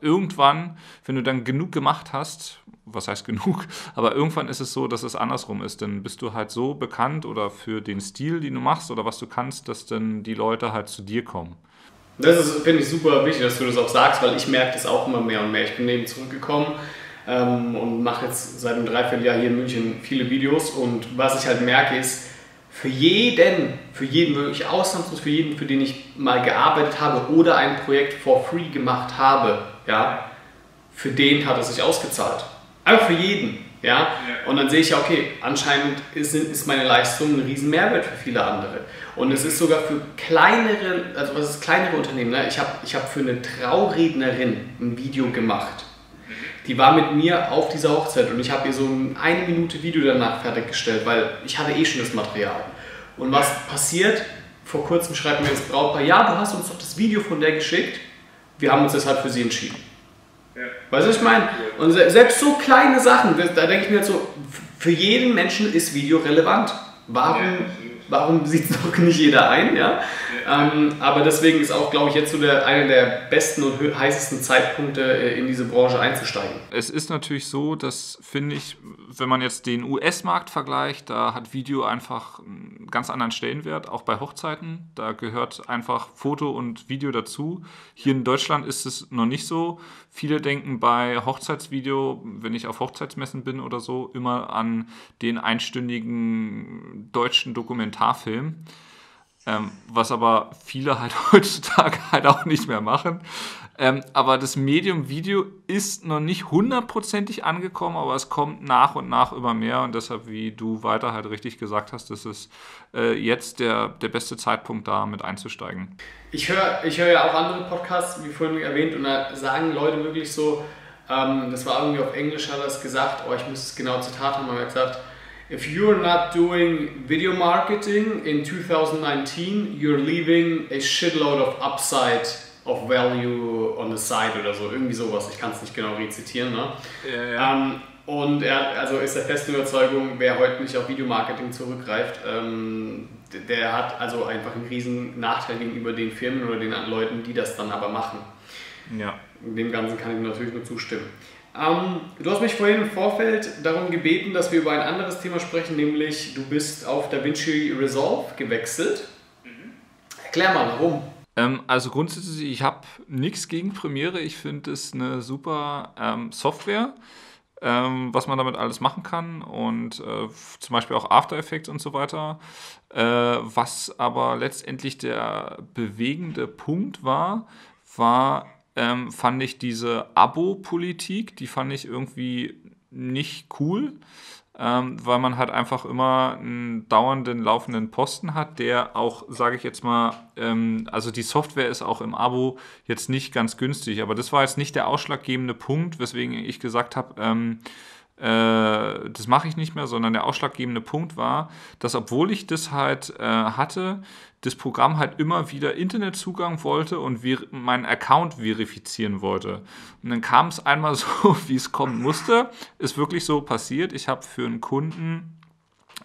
irgendwann, wenn du dann genug gemacht hast, was heißt genug, aber irgendwann ist es so, dass es andersrum ist. Dann bist du halt so bekannt oder für den Stil, den du machst oder was du kannst, dass dann die Leute halt zu dir kommen. Das finde ich super wichtig, dass du das auch sagst, weil ich merke das auch immer mehr und mehr. Ich bin eben zurückgekommen ähm, und mache jetzt seit einem Dreivierteljahr hier in München viele Videos und was ich halt merke ist, für jeden, für jeden wirklich ausnahmslos, für jeden, für den ich mal gearbeitet habe oder ein Projekt for free gemacht habe, ja, für den hat es sich ausgezahlt. Einfach für jeden. Ja? Und dann sehe ich ja, okay, anscheinend ist, ist meine Leistung ein riesen Mehrwert für viele andere. Und es ist sogar für kleinere, also was ist kleinere Unternehmen, ne? ich habe ich hab für eine Traurednerin ein Video gemacht. Die war mit mir auf dieser Hochzeit und ich habe ihr so eine Minute Video danach fertiggestellt, weil ich hatte eh schon das Material. Und was passiert? Vor kurzem schreibt mir das Brautpaar, ja, du hast uns doch das Video von der geschickt, wir haben uns deshalb für sie entschieden. Ja. Weißt du, was ich meine? Und selbst so kleine Sachen, da denke ich mir jetzt so, für jeden Menschen ist Video relevant. Warum, warum sieht es doch nicht jeder ein? Ja? Ähm, aber deswegen ist auch, glaube ich, jetzt so der, einer der besten und heißesten Zeitpunkte äh, in diese Branche einzusteigen. Es ist natürlich so, dass, finde ich, wenn man jetzt den US-Markt vergleicht, da hat Video einfach einen ganz anderen Stellenwert, auch bei Hochzeiten. Da gehört einfach Foto und Video dazu. Hier in Deutschland ist es noch nicht so. Viele denken bei Hochzeitsvideo, wenn ich auf Hochzeitsmessen bin oder so, immer an den einstündigen deutschen Dokumentarfilm. Ähm, was aber viele halt heutzutage halt auch nicht mehr machen. Ähm, aber das Medium Video ist noch nicht hundertprozentig angekommen, aber es kommt nach und nach immer mehr und deshalb, wie du weiter halt richtig gesagt hast, ist äh, jetzt der, der beste Zeitpunkt da mit einzusteigen. Ich höre ich hör ja auch andere Podcasts, wie vorhin erwähnt, und da sagen Leute wirklich so, ähm, das war irgendwie auf Englisch, hat er es gesagt, oh, ich muss es genau Zitat haben, aber er hat gesagt, if you're not doing video marketing in 2019, you're leaving a shitload of upside of value on the side oder so, irgendwie sowas. Ich kann es nicht genau rezitieren. Ne? Ja, ja. Ähm, und er also ist der festen Überzeugung, wer heute nicht auf Videomarketing zurückgreift, ähm, der hat also einfach einen riesen Nachteil gegenüber den Firmen oder den Leuten, die das dann aber machen. Ja. Dem Ganzen kann ich natürlich nur zustimmen. Ähm, du hast mich vorhin im Vorfeld darum gebeten, dass wir über ein anderes Thema sprechen, nämlich du bist auf DaVinci Resolve gewechselt. Mhm. Erklär mal, warum. Ähm, also grundsätzlich, ich habe nichts gegen Premiere. Ich finde es eine super ähm, Software, ähm, was man damit alles machen kann und äh, zum Beispiel auch After Effects und so weiter. Äh, was aber letztendlich der bewegende Punkt war, war ähm, fand ich diese Abo-Politik, die fand ich irgendwie nicht cool, ähm, weil man halt einfach immer einen dauernden laufenden Posten hat, der auch, sage ich jetzt mal, ähm, also die Software ist auch im Abo jetzt nicht ganz günstig, aber das war jetzt nicht der ausschlaggebende Punkt, weswegen ich gesagt habe, ähm, äh, das mache ich nicht mehr, sondern der ausschlaggebende Punkt war, dass obwohl ich das halt äh, hatte, das Programm halt immer wieder Internetzugang wollte und meinen Account verifizieren wollte. Und dann kam es einmal so, wie es kommen musste. Ist wirklich so passiert. Ich habe für einen Kunden,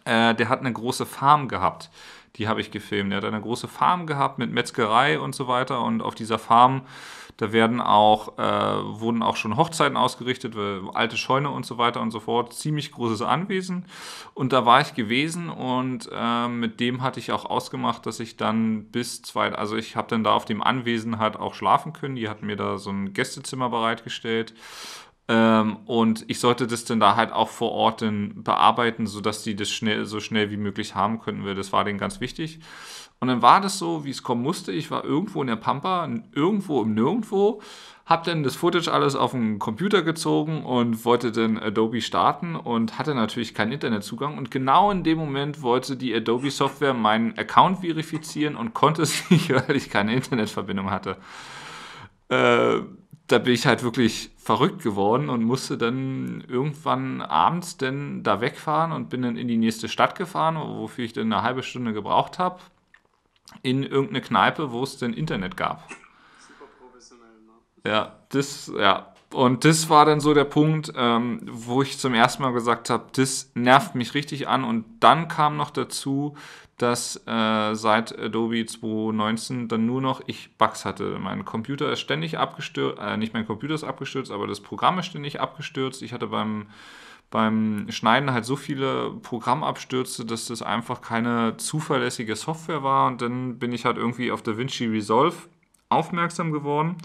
äh, der hat eine große Farm gehabt. Die habe ich gefilmt. Der hat eine große Farm gehabt mit Metzgerei und so weiter. Und auf dieser Farm da werden auch, äh, wurden auch schon Hochzeiten ausgerichtet, alte Scheune und so weiter und so fort. Ziemlich großes Anwesen. Und da war ich gewesen und äh, mit dem hatte ich auch ausgemacht, dass ich dann bis zwei, also ich habe dann da auf dem Anwesen halt auch schlafen können. Die hatten mir da so ein Gästezimmer bereitgestellt. Ähm, und ich sollte das dann da halt auch vor Ort dann bearbeiten, sodass die das schnell, so schnell wie möglich haben könnten, weil das war denen ganz wichtig. Und dann war das so, wie es kommen musste. Ich war irgendwo in der Pampa, irgendwo im Nirgendwo, habe dann das Footage alles auf den Computer gezogen und wollte dann Adobe starten und hatte natürlich keinen Internetzugang. Und genau in dem Moment wollte die Adobe-Software meinen Account verifizieren und konnte es nicht, weil ich keine Internetverbindung hatte. Äh, da bin ich halt wirklich verrückt geworden und musste dann irgendwann abends dann da wegfahren und bin dann in die nächste Stadt gefahren, wofür ich dann eine halbe Stunde gebraucht habe in irgendeine Kneipe, wo es denn Internet gab. Super professionell, ne? Ja, das, ja. Und das war dann so der Punkt, ähm, wo ich zum ersten Mal gesagt habe, das nervt mich richtig an. Und dann kam noch dazu, dass äh, seit Adobe 2019 dann nur noch ich Bugs hatte. Mein Computer ist ständig abgestürzt, äh, nicht mein Computer ist abgestürzt, aber das Programm ist ständig abgestürzt. Ich hatte beim, beim Schneiden halt so viele Programmabstürze, dass das einfach keine zuverlässige Software war. Und dann bin ich halt irgendwie auf DaVinci Resolve aufmerksam geworden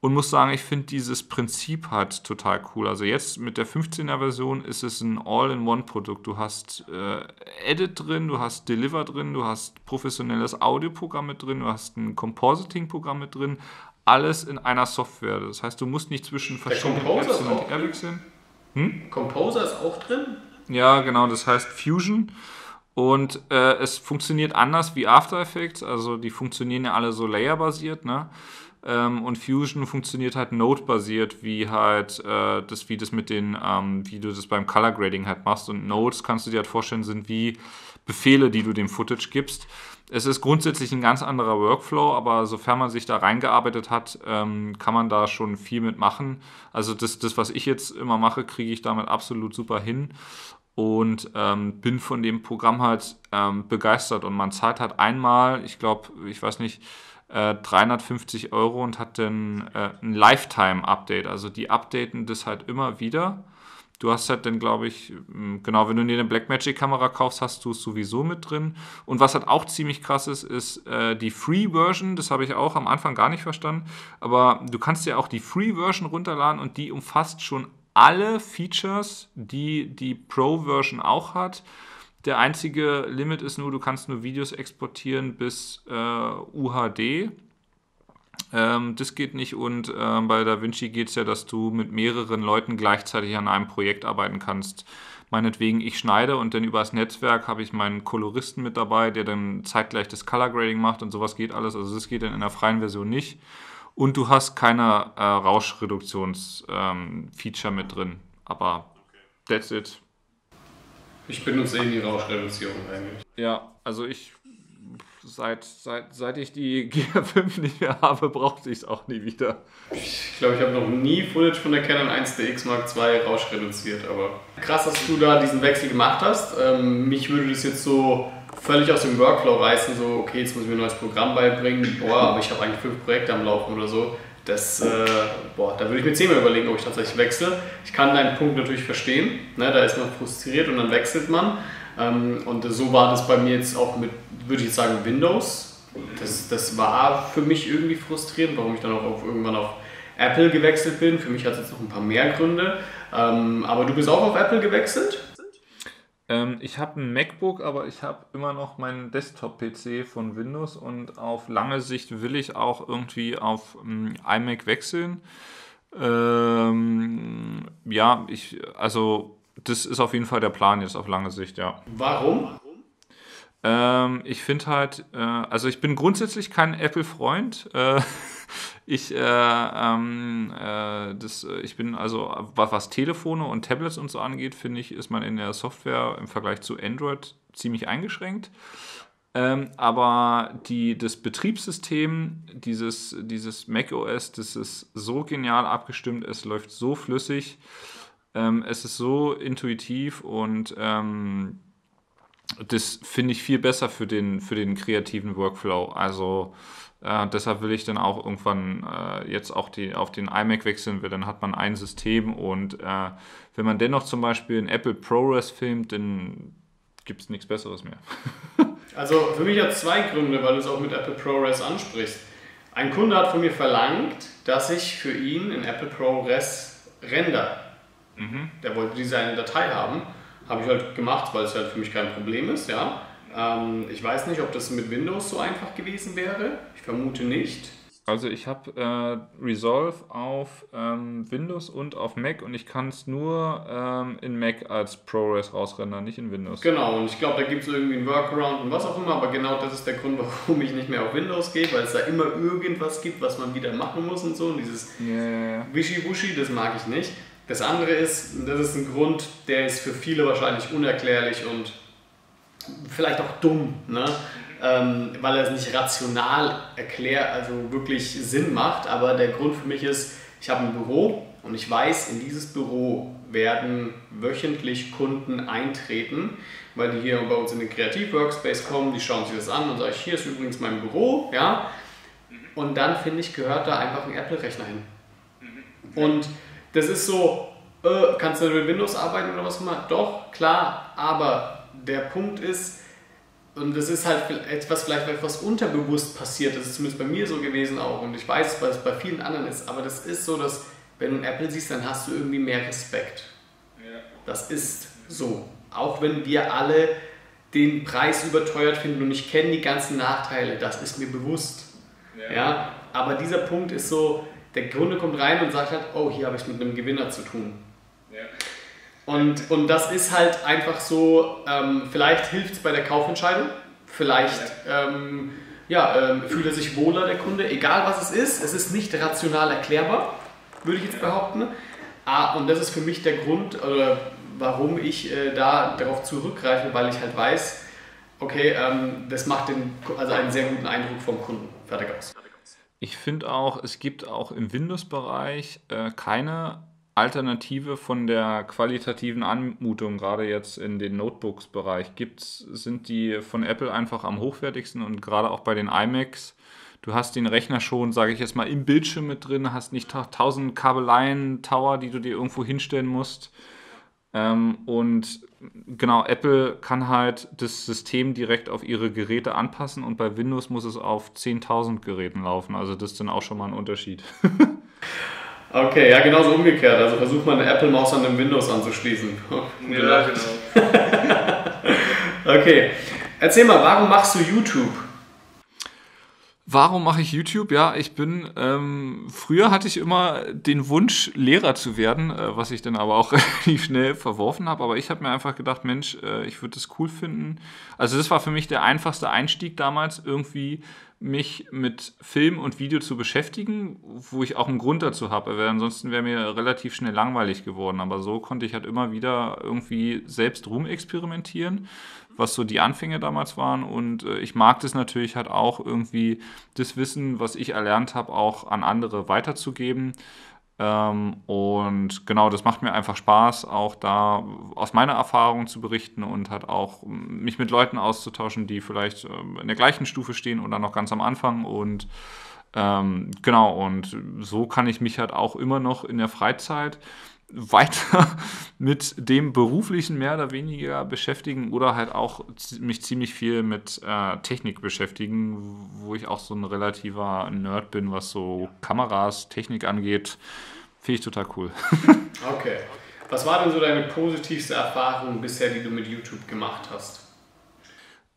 und muss sagen, ich finde dieses Prinzip halt total cool. Also jetzt mit der 15er Version ist es ein All-in-One-Produkt. Du hast äh, Edit drin, du hast Deliver drin, du hast professionelles Audioprogramm mit drin, du hast ein Compositing-Programm mit drin, alles in einer Software. Das heißt, du musst nicht zwischen verschiedenen Apps und wechseln. Hm? Composer ist auch drin? Ja, genau, das heißt Fusion. Und äh, es funktioniert anders wie After Effects, also die funktionieren ja alle so layerbasiert, ne? Ähm, und Fusion funktioniert halt Node-basiert, wie halt äh, das, wie das mit den, ähm, wie du das beim Color Grading halt machst. Und Nodes kannst du dir halt vorstellen, sind wie Befehle, die du dem Footage gibst. Es ist grundsätzlich ein ganz anderer Workflow, aber sofern man sich da reingearbeitet hat, ähm, kann man da schon viel mitmachen. Also das, das, was ich jetzt immer mache, kriege ich damit absolut super hin und ähm, bin von dem Programm halt ähm, begeistert. Und man zahlt halt einmal, ich glaube, ich weiß nicht, 350 äh, Euro und hat dann äh, ein Lifetime-Update. Also die updaten das halt immer wieder. Du hast halt dann, glaube ich, genau, wenn du dir eine Blackmagic-Kamera kaufst, hast du es sowieso mit drin. Und was halt auch ziemlich krass ist, ist äh, die Free-Version. Das habe ich auch am Anfang gar nicht verstanden. Aber du kannst dir auch die Free-Version runterladen und die umfasst schon alle Features, die die Pro-Version auch hat. Der einzige Limit ist nur, du kannst nur Videos exportieren bis äh, UHD. Ähm, das geht nicht und äh, bei DaVinci geht es ja, dass du mit mehreren Leuten gleichzeitig an einem Projekt arbeiten kannst. Meinetwegen, ich schneide und dann übers Netzwerk habe ich meinen Koloristen mit dabei, der dann zeitgleich das Color Grading macht und sowas geht alles. Also das geht dann in der freien Version nicht. Und du hast keine äh, Rauschreduktions-Feature ähm, mit drin. Aber that's it. Ich benutze eh die Rauschreduzierung eigentlich. Ja, also ich seit, seit, seit ich die GR5 nicht mehr habe, brauchte ich es auch nie wieder. Ich glaube, ich habe noch nie Footage von der Canon 1DX Mark II rauschreduziert, aber krass, dass du da diesen Wechsel gemacht hast. Ähm, mich würde das jetzt so völlig aus dem Workflow reißen, so, okay, jetzt muss ich mir ein neues Programm beibringen, boah, aber ich habe eigentlich fünf Projekte am Laufen oder so. Das, äh, boah, da würde ich mir zehnmal überlegen, ob ich tatsächlich wechsle. Ich kann deinen Punkt natürlich verstehen, ne, da ist man frustriert und dann wechselt man. Ähm, und so war das bei mir jetzt auch mit, würde ich sagen, Windows. Das, das war für mich irgendwie frustrierend, warum ich dann auch auf, irgendwann auf Apple gewechselt bin. Für mich hat es jetzt noch ein paar mehr Gründe. Ähm, aber du bist auch auf Apple gewechselt? Ähm, ich habe ein MacBook, aber ich habe immer noch meinen Desktop-PC von Windows und auf lange Sicht will ich auch irgendwie auf ähm, iMac wechseln. Ähm, ja, ich, also das ist auf jeden Fall der Plan jetzt auf lange Sicht, ja. Warum? Ähm, ich finde halt, äh, also ich bin grundsätzlich kein Apple-Freund. Äh, ich, äh, ähm, äh, das, ich bin also, was, Telefone und Tablets und so angeht, finde ich, ist man in der Software im Vergleich zu Android ziemlich eingeschränkt. Ähm, aber die, das Betriebssystem, dieses, dieses macOS, das ist so genial abgestimmt, es läuft so flüssig, ähm, es ist so intuitiv und ähm, das finde ich viel besser für den, für den kreativen Workflow. Also äh, deshalb will ich dann auch irgendwann äh, jetzt auch die, auf den iMac wechseln, weil dann hat man ein System und äh, wenn man dennoch zum Beispiel in Apple ProRes filmt, dann gibt es nichts Besseres mehr. also für mich hat es zwei Gründe, weil du es auch mit Apple ProRes ansprichst. Ein Kunde hat von mir verlangt, dass ich für ihn in Apple ProRes render. Mhm. Der wollte diese eine Datei haben. Habe ich halt gemacht, weil es halt für mich kein Problem ist, ja. Ähm, ich weiß nicht, ob das mit Windows so einfach gewesen wäre. Vermute nicht. Also ich habe äh, Resolve auf ähm, Windows und auf Mac und ich kann es nur ähm, in Mac als ProRes rausrendern, nicht in Windows. Genau, und ich glaube, da gibt es irgendwie einen Workaround und was auch immer, aber genau das ist der Grund, warum ich nicht mehr auf Windows gehe, weil es da immer irgendwas gibt, was man wieder machen muss und so. Und dieses yeah. Wischi-Wuschi, das mag ich nicht. Das andere ist, das ist ein Grund, der ist für viele wahrscheinlich unerklärlich und vielleicht auch dumm, ne? Ähm, weil er es nicht rational erklärt, also wirklich Sinn macht. Aber der Grund für mich ist, ich habe ein Büro und ich weiß, in dieses Büro werden wöchentlich Kunden eintreten, weil die hier bei uns in den Kreativ-Workspace kommen, die schauen sich das an und sagen, hier ist übrigens mein Büro, ja. Und dann finde ich, gehört da einfach ein Apple-Rechner hin. Und das ist so, äh, kannst du mit Windows arbeiten oder was immer? Doch, klar, aber der Punkt ist, und das ist halt etwas vielleicht etwas unterbewusst passiert, das ist zumindest bei mir so gewesen auch und ich weiß, was es bei vielen anderen ist, aber das ist so, dass wenn du ein Apple siehst, dann hast du irgendwie mehr Respekt. Das ist so. Auch wenn wir alle den Preis überteuert finden und ich kenne die ganzen Nachteile, das ist mir bewusst. Ja. ja. Aber dieser Punkt ist so, der Kunde kommt rein und sagt halt, oh, hier habe ich es mit einem Gewinner zu tun. Ja. Und, und das ist halt einfach so, ähm, vielleicht hilft es bei der Kaufentscheidung, vielleicht. Ähm, ja, ähm, fühlt er sich wohler, der Kunde, egal was es ist, es ist nicht rational erklärbar, würde ich jetzt behaupten. Ah, und das ist für mich der Grund, oder warum ich äh, da darauf zurückgreife, weil ich halt weiß, okay, ähm, das macht den, also einen sehr guten Eindruck vom Kunden. Fertig aus. Ich finde auch, es gibt auch im Windows-Bereich äh, keine Alternative von der qualitativen Anmutung, gerade jetzt in den Notebooks-Bereich. Gibt's, sind die von Apple einfach am hochwertigsten und gerade auch bei den iMacs. Du hast den Rechner schon, sage ich jetzt mal, im Bildschirm mit drin, hast nicht tausend Kabeleien, Tower, die du dir irgendwo hinstellen musst. Ähm, und genau, Apple kann halt das System direkt auf ihre Geräte anpassen und bei Windows muss es auf 10.000 Geräten laufen. Also das ist dann auch schon mal ein Unterschied. okay, ja, genauso umgekehrt. Also versucht man eine Apple-Maus an dem Windows anzuschließen. ja, genau. okay, erzähl mal, warum machst du YouTube? Warum mache ich YouTube? Ja, ich bin, ähm, früher hatte ich immer den Wunsch, Lehrer zu werden, äh, was ich dann aber auch relativ schnell verworfen habe. Aber ich habe mir einfach gedacht, Mensch, äh, ich würde das cool finden. Also das war für mich der einfachste Einstieg damals, irgendwie mich mit Film und Video zu beschäftigen, wo ich auch einen Grund dazu habe. Weil ansonsten wäre mir relativ schnell langweilig geworden. Aber so konnte ich halt immer wieder irgendwie selbst rumexperimentieren was so die Anfänge damals waren. Und äh, ich mag das natürlich halt auch irgendwie, das Wissen, was ich erlernt habe, auch an andere weiterzugeben. Ähm, und genau, das macht mir einfach Spaß, auch da aus meiner Erfahrung zu berichten und halt auch mich mit Leuten auszutauschen, die vielleicht äh, in der gleichen Stufe stehen oder noch ganz am Anfang. Und ähm, genau, und so kann ich mich halt auch immer noch in der Freizeit weiter mit dem beruflichen mehr oder weniger beschäftigen oder halt auch mich ziemlich viel mit äh, Technik beschäftigen, wo ich auch so ein relativer Nerd bin, was so Kameras, Technik angeht. Finde ich total cool. okay. Was war denn so deine positivste Erfahrung bisher, die du mit YouTube gemacht hast?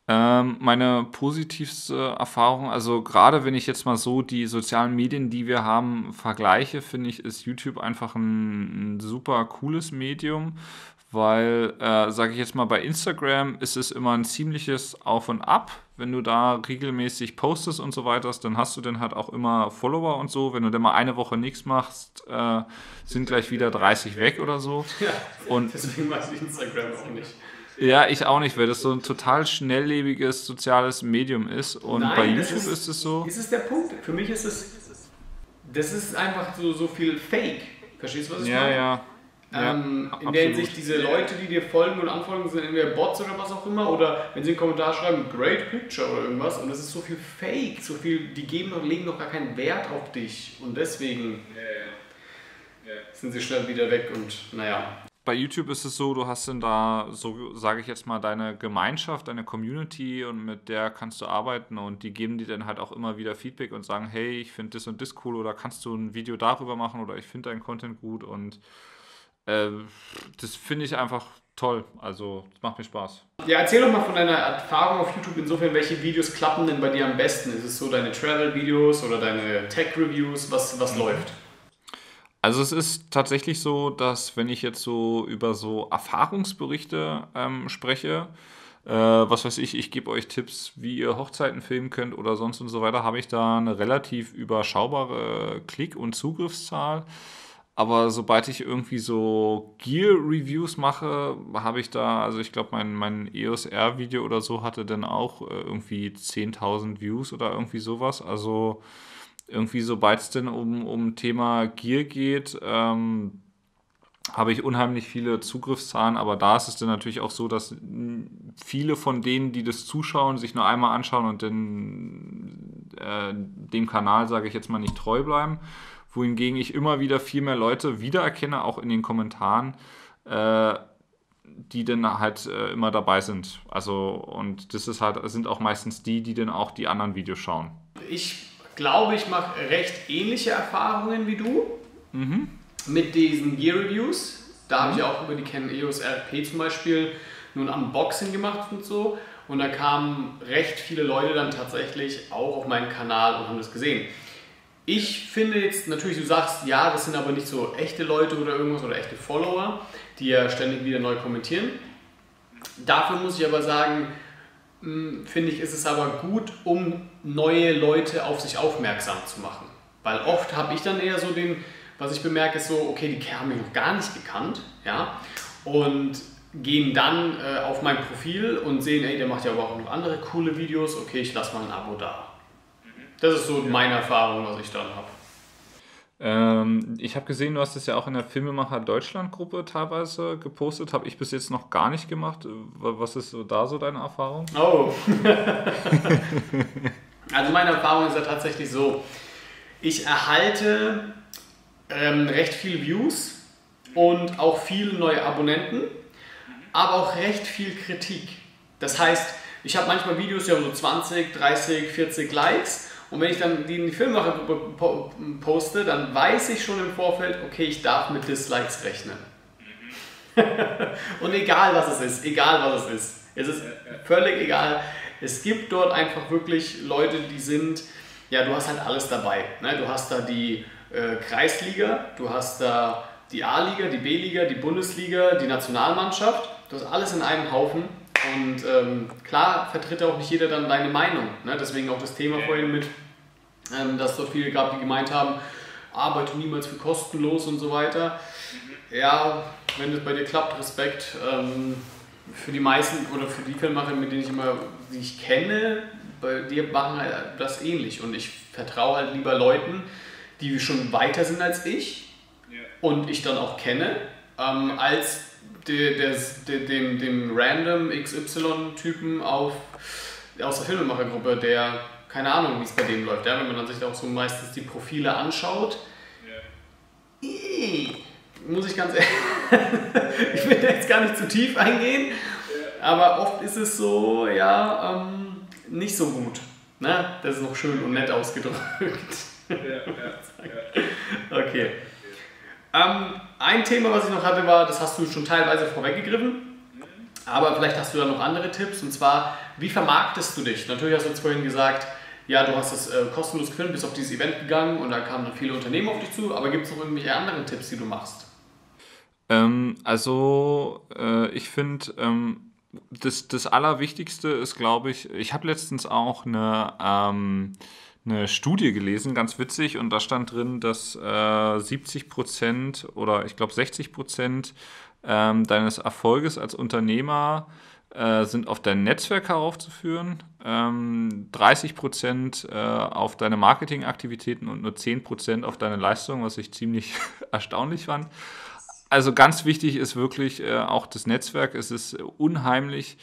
Ähm, meine positivste Erfahrung, also gerade wenn ich jetzt mal so die sozialen Medien, die wir haben, vergleiche, finde ich, ist YouTube einfach ein, ein super cooles Medium, weil, äh, sage ich jetzt mal, bei Instagram ist es immer ein ziemliches Auf und Ab. Wenn du da regelmäßig postest und so weiter, dann hast du dann halt auch immer Follower und so. Wenn du dann mal eine Woche nichts machst, äh, sind gleich wieder 30 weg oder so. Ja, und deswegen weiß ich Instagram auch nicht. Ja, ich auch nicht, weil das so ein total schnelllebiges soziales Medium ist. Und Nein, bei YouTube ist, ist, es so. Ist es der Punkt? Für mich ist es. Das ist einfach so, so viel Fake. Verstehst du, was ich ja, meine? Ja, ähm, ja. in der Hinsicht, diese Leute, die dir folgen und anfolgen, sind entweder Bots oder was auch immer, oder wenn sie einen Kommentar schreiben, great picture oder irgendwas, und das ist so viel Fake, so viel, die geben und legen noch gar keinen Wert auf dich. Und deswegen ja, ja. sind sie schnell wieder weg und naja bei YouTube ist es so, du hast dann da, so sage ich jetzt mal, deine Gemeinschaft, deine Community und mit der kannst du arbeiten und die geben dir dann halt auch immer wieder Feedback und sagen, hey, ich finde das und das cool oder kannst du ein Video darüber machen oder ich finde deinen Content gut und äh, das finde ich einfach toll. Also, das macht mir Spaß. Ja, erzähl doch mal von deiner Erfahrung auf YouTube. Insofern, welche Videos klappen denn bei dir am besten? Ist es so deine Travel-Videos oder deine Tech-Reviews? Was, was mhm. läuft? Also es ist tatsächlich so, dass wenn ich jetzt so über so Erfahrungsberichte ähm, spreche, äh, was weiß ich, ich gebe euch Tipps, wie ihr Hochzeiten filmen könnt oder sonst und so weiter, habe ich da eine relativ überschaubare Klick- und Zugriffszahl. Aber sobald ich irgendwie so Gear-Reviews mache, habe ich da, also ich glaube, mein, mein EOS R-Video oder so hatte dann auch äh, irgendwie 10.000 Views oder irgendwie sowas. Also irgendwie, sobald es denn um, um Thema Gear geht, ähm, habe ich unheimlich viele Zugriffszahlen, aber da ist es dann natürlich auch so, dass viele von denen, die das zuschauen, sich nur einmal anschauen und dann äh, dem Kanal, sage ich jetzt mal, nicht treu bleiben. Wohingegen ich immer wieder viel mehr Leute wiedererkenne, auch in den Kommentaren, äh, die dann halt äh, immer dabei sind. Also, und das ist halt, sind auch meistens die, die dann auch die anderen Videos schauen. Ich glaube, ich mache recht ähnliche Erfahrungen wie du. Mhm mit diesen Gear Reviews. Da habe ich mhm. auch über die Canon EOS RP zum Beispiel nur ein Unboxing gemacht und so. Und da kamen recht viele Leute dann tatsächlich auch auf meinen Kanal und haben das gesehen. Ich finde jetzt natürlich, du sagst, ja, das sind aber nicht so echte Leute oder irgendwas oder echte Follower, die ja ständig wieder neu kommentieren. Dafür muss ich aber sagen, hm, finde ich, ist es aber gut, um neue Leute auf sich aufmerksam zu machen. Weil oft habe ich dann eher so den, was ich bemerke, ist so, okay, die haben mich noch gar nicht gekannt, ja, und gehen dann äh, auf mein Profil und sehen, ey, der macht ja aber auch noch andere coole Videos, okay, ich lasse mal ein Abo da. Das ist so meine Erfahrung, was ich dann habe. Ähm, ich habe gesehen, du hast es ja auch in der Filmemacher Deutschland Gruppe teilweise gepostet. Habe ich bis jetzt noch gar nicht gemacht. Was ist so da so deine Erfahrung? Oh. also meine Erfahrung ist ja tatsächlich so, ich erhalte ähm, recht viele Views und auch viele neue Abonnenten, aber auch recht viel Kritik. Das heißt, ich habe manchmal Videos, die haben so 20, 30, 40 Likes und wenn ich dann die in die Filmemachergruppe poste, dann weiß ich schon im Vorfeld, okay, ich darf mit Dislikes rechnen. und egal was es ist, egal was es ist, es ist völlig egal. Es gibt dort einfach wirklich Leute, die sind, ja, du hast halt alles dabei. Ne? Du hast da die äh, Kreisliga, du hast da die A-Liga, die B-Liga, die Bundesliga, die Nationalmannschaft. Du hast alles in einem Haufen. Und ähm, klar vertritt auch nicht jeder dann deine Meinung. Ne? Deswegen auch das Thema vorhin mit, ähm, dass es dort viele gab, die gemeint haben, arbeite niemals für kostenlos und so weiter. Ja, wenn das bei dir klappt, Respekt. Ähm, für die meisten oder für die Filmemacher, mit denen ich immer, die ich kenne, bei dir machen halt das ähnlich. Und ich vertraue halt lieber Leuten, die schon weiter sind als ich ja. und ich dann auch kenne, ähm, als de, de, de, dem, dem random XY-Typen aus der Filmemachergruppe, der keine Ahnung, wie es bei dem läuft. Ja? Wenn man dann sich auch so meistens die Profile anschaut, ja. Muss ich ganz ehrlich, ich will da jetzt gar nicht zu tief eingehen, aber oft ist es so, ja, ähm, nicht so gut. Ne? Das ist noch schön und nett ausgedrückt. Okay. Ähm, ein Thema, was ich noch hatte, war, das hast du schon teilweise vorweggegriffen, aber vielleicht hast du da noch andere Tipps und zwar, wie vermarktest du dich? Natürlich hast du jetzt vorhin gesagt, ja, du hast es äh, kostenlos gefilmt, bist auf dieses Event gegangen und da kamen dann viele Unternehmen auf dich zu, aber gibt es noch irgendwelche anderen Tipps, die du machst? Ähm, also, äh, ich finde, ähm, das, das Allerwichtigste ist, glaube ich, ich habe letztens auch eine. Ähm, eine Studie gelesen, ganz witzig, und da stand drin, dass äh, 70 Prozent oder ich glaube 60 Prozent ähm, deines Erfolges als Unternehmer äh, sind auf dein Netzwerk heraufzuführen, ähm, 30 Prozent äh, auf deine Marketingaktivitäten und nur 10 Prozent auf deine Leistung, was ich ziemlich erstaunlich fand. Also ganz wichtig ist wirklich äh, auch das Netzwerk. Es ist unheimlich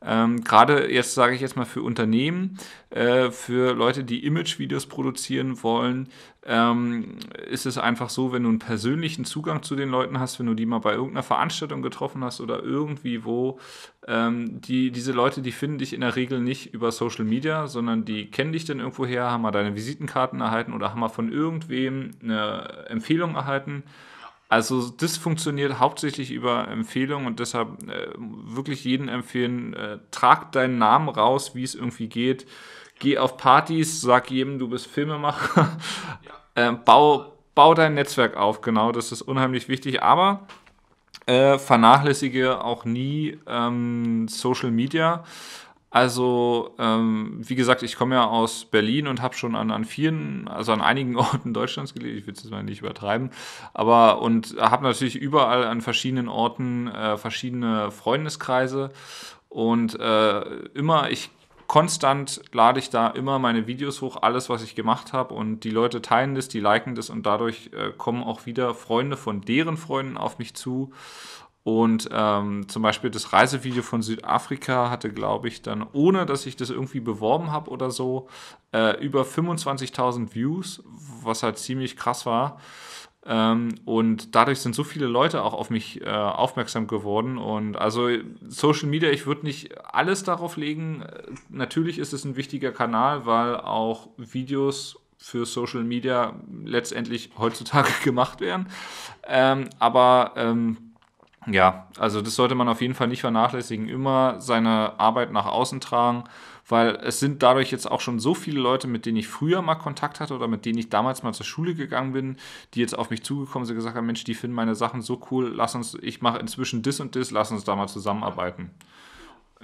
ähm, Gerade jetzt sage ich jetzt mal für Unternehmen, äh, für Leute, die Image-Videos produzieren wollen, ähm, ist es einfach so, wenn du einen persönlichen Zugang zu den Leuten hast, wenn du die mal bei irgendeiner Veranstaltung getroffen hast oder irgendwie wo, ähm, die, diese Leute, die finden dich in der Regel nicht über Social Media, sondern die kennen dich dann irgendwo her, haben mal deine Visitenkarten erhalten oder haben mal von irgendwem eine Empfehlung erhalten also das funktioniert hauptsächlich über Empfehlungen und deshalb äh, wirklich jeden empfehlen, äh, trag deinen Namen raus, wie es irgendwie geht. Geh auf Partys, sag jedem, du bist Filmemacher. Ja. äh, bau, bau dein Netzwerk auf, genau, das ist unheimlich wichtig. Aber äh, vernachlässige auch nie ähm, Social Media. Also, ähm, wie gesagt, ich komme ja aus Berlin und habe schon an, an vielen, also an einigen Orten Deutschlands gelebt, ich will es jetzt mal nicht übertreiben, aber und habe natürlich überall an verschiedenen Orten äh, verschiedene Freundeskreise. Und äh, immer, ich konstant lade ich da immer meine Videos hoch, alles, was ich gemacht habe. Und die Leute teilen das, die liken das. Und dadurch äh, kommen auch wieder Freunde von deren Freunden auf mich zu. Und ähm, zum Beispiel das Reisevideo von Südafrika hatte, glaube ich, dann, ohne dass ich das irgendwie beworben habe oder so, äh, über 25.000 Views, was halt ziemlich krass war. Ähm, und dadurch sind so viele Leute auch auf mich äh, aufmerksam geworden. Und also Social Media, ich würde nicht alles darauf legen. Natürlich ist es ein wichtiger Kanal, weil auch Videos für Social Media letztendlich heutzutage gemacht werden. Ähm, aber ähm, ja, also das sollte man auf jeden Fall nicht vernachlässigen. Immer seine Arbeit nach außen tragen, weil es sind dadurch jetzt auch schon so viele Leute, mit denen ich früher mal Kontakt hatte oder mit denen ich damals mal zur Schule gegangen bin, die jetzt auf mich zugekommen sind und gesagt haben, Mensch, die finden meine Sachen so cool, lass uns, ich mache inzwischen das und das, lass uns da mal zusammenarbeiten.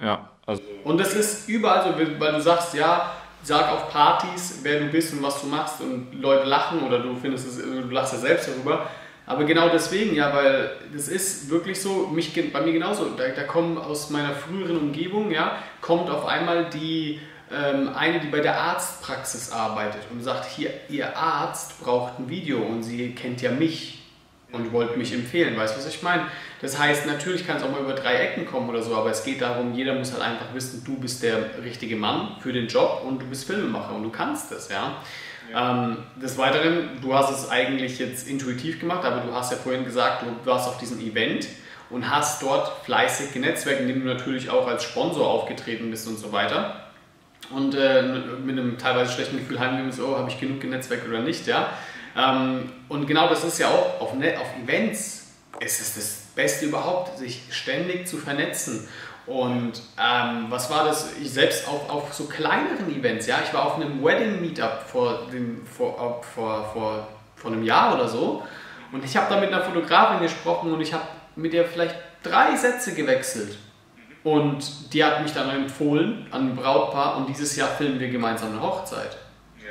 Ja, also. Und das ist überall so, weil du sagst, ja, sag auf Partys, wer du bist und was du machst und Leute lachen oder du findest es, du lachst ja selbst darüber aber genau deswegen, ja, weil das ist wirklich so, mich, bei mir genauso, da, da kommen aus meiner früheren Umgebung, ja, kommt auf einmal die, ähm, eine, die bei der Arztpraxis arbeitet und sagt, hier, ihr Arzt braucht ein Video und sie kennt ja mich und wollte mich empfehlen, weißt du, was ich meine? Das heißt, natürlich kann es auch mal über drei Ecken kommen oder so, aber es geht darum, jeder muss halt einfach wissen, du bist der richtige Mann für den Job und du bist Filmemacher und du kannst das, ja. Ähm, des Weiteren, du hast es eigentlich jetzt intuitiv gemacht, aber du hast ja vorhin gesagt, du warst auf diesem Event und hast dort fleißig genetzwerkt, indem du natürlich auch als Sponsor aufgetreten bist und so weiter. Und äh, mit einem teilweise schlechten Gefühl heimgehen so, oh, habe ich genug genetzwerkt oder nicht, ja. Ähm, und genau das ist ja auch auf, Net auf Events, ist das Beste überhaupt, sich ständig zu vernetzen. Und ähm, was war das? Ich selbst auf, auf so kleineren Events, ja, ich war auf einem Wedding Meetup vor, dem, vor, vor, vor, vor einem Jahr oder so und ich habe da mit einer Fotografin gesprochen und ich habe mit ihr vielleicht drei Sätze gewechselt. Und die hat mich dann empfohlen an ein Brautpaar und dieses Jahr filmen wir gemeinsam eine Hochzeit.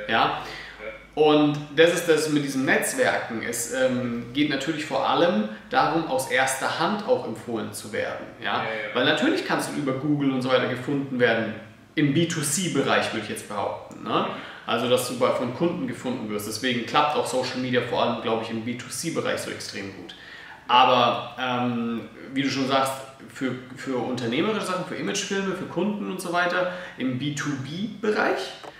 Ja. ja? Und das ist das mit diesem Netzwerken. Es ähm, geht natürlich vor allem darum, aus erster Hand auch empfohlen zu werden. Ja? ja, ja. Weil natürlich kannst du über Google und so weiter gefunden werden. Im B2C-Bereich würde ich jetzt behaupten. Ne? Also, dass du von Kunden gefunden wirst. Deswegen klappt auch Social Media vor allem, glaube ich, im B2C-Bereich so extrem gut. Aber ähm, wie du schon sagst, für, für unternehmerische Sachen, für Imagefilme, für Kunden und so weiter, im B2B-Bereich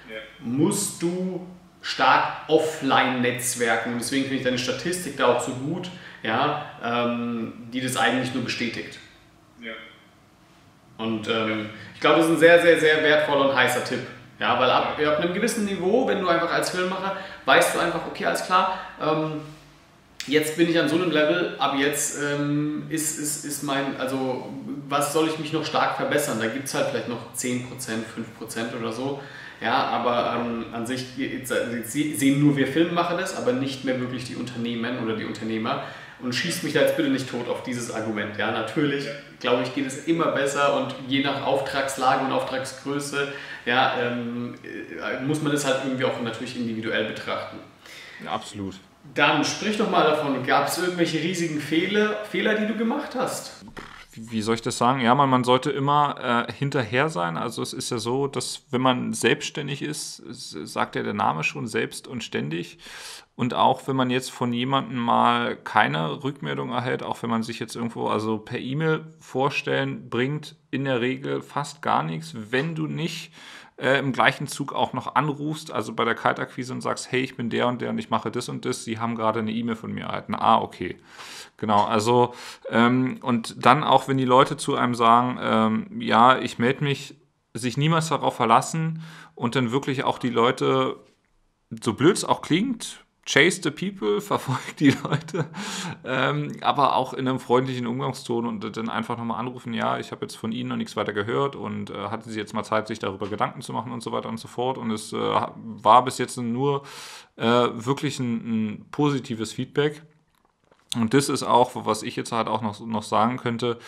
ja. musst du stark Offline-Netzwerken. Und deswegen finde ich deine Statistik da auch so gut, ja, ähm, die das eigentlich nur bestätigt. Ja. Und ähm, ich glaube, das ist ein sehr, sehr, sehr wertvoller und heißer Tipp. Ja, weil ab, ab einem gewissen Niveau, wenn du einfach als Filmemacher, weißt du einfach, okay, alles klar, ähm, jetzt bin ich an so einem Level, aber jetzt ähm, ist, ist, ist mein, also was soll ich mich noch stark verbessern? Da gibt es halt vielleicht noch 10%, 5% oder so. Ja, aber ähm, an sich sehen nur wir Filmemacher das, aber nicht mehr wirklich die Unternehmen oder die Unternehmer. Und schießt mich da jetzt bitte nicht tot auf dieses Argument. Ja, natürlich, glaube ich, geht es immer besser und je nach Auftragslage und Auftragsgröße ja, ähm, äh, muss man das halt irgendwie auch natürlich individuell betrachten. Ja, absolut. Dann sprich doch mal davon, gab es irgendwelche riesigen Fehler, Fehler, die du gemacht hast? Wie soll ich das sagen? Ja, man, man sollte immer äh, hinterher sein. Also es ist ja so, dass wenn man selbstständig ist, sagt ja der Name schon selbst und ständig. Und auch wenn man jetzt von jemandem mal keine Rückmeldung erhält, auch wenn man sich jetzt irgendwo also per E-Mail vorstellen, bringt in der Regel fast gar nichts, wenn du nicht äh, im gleichen Zug auch noch anrufst, also bei der Kaltakquise und sagst, hey, ich bin der und der und ich mache das und das, sie haben gerade eine E-Mail von mir erhalten. Ah, okay. Genau, also ähm, und dann auch, wenn die Leute zu einem sagen, ähm, ja, ich melde mich, sich niemals darauf verlassen und dann wirklich auch die Leute, so blöd es auch klingt, chase the people, verfolgt die Leute, ähm, aber auch in einem freundlichen Umgangston und dann einfach nochmal anrufen, ja, ich habe jetzt von Ihnen noch nichts weiter gehört und äh, hatten Sie jetzt mal Zeit, sich darüber Gedanken zu machen und so weiter und so fort. Und es äh, war bis jetzt nur äh, wirklich ein, ein positives Feedback. Und das ist auch, was ich jetzt halt auch noch, noch sagen könnte,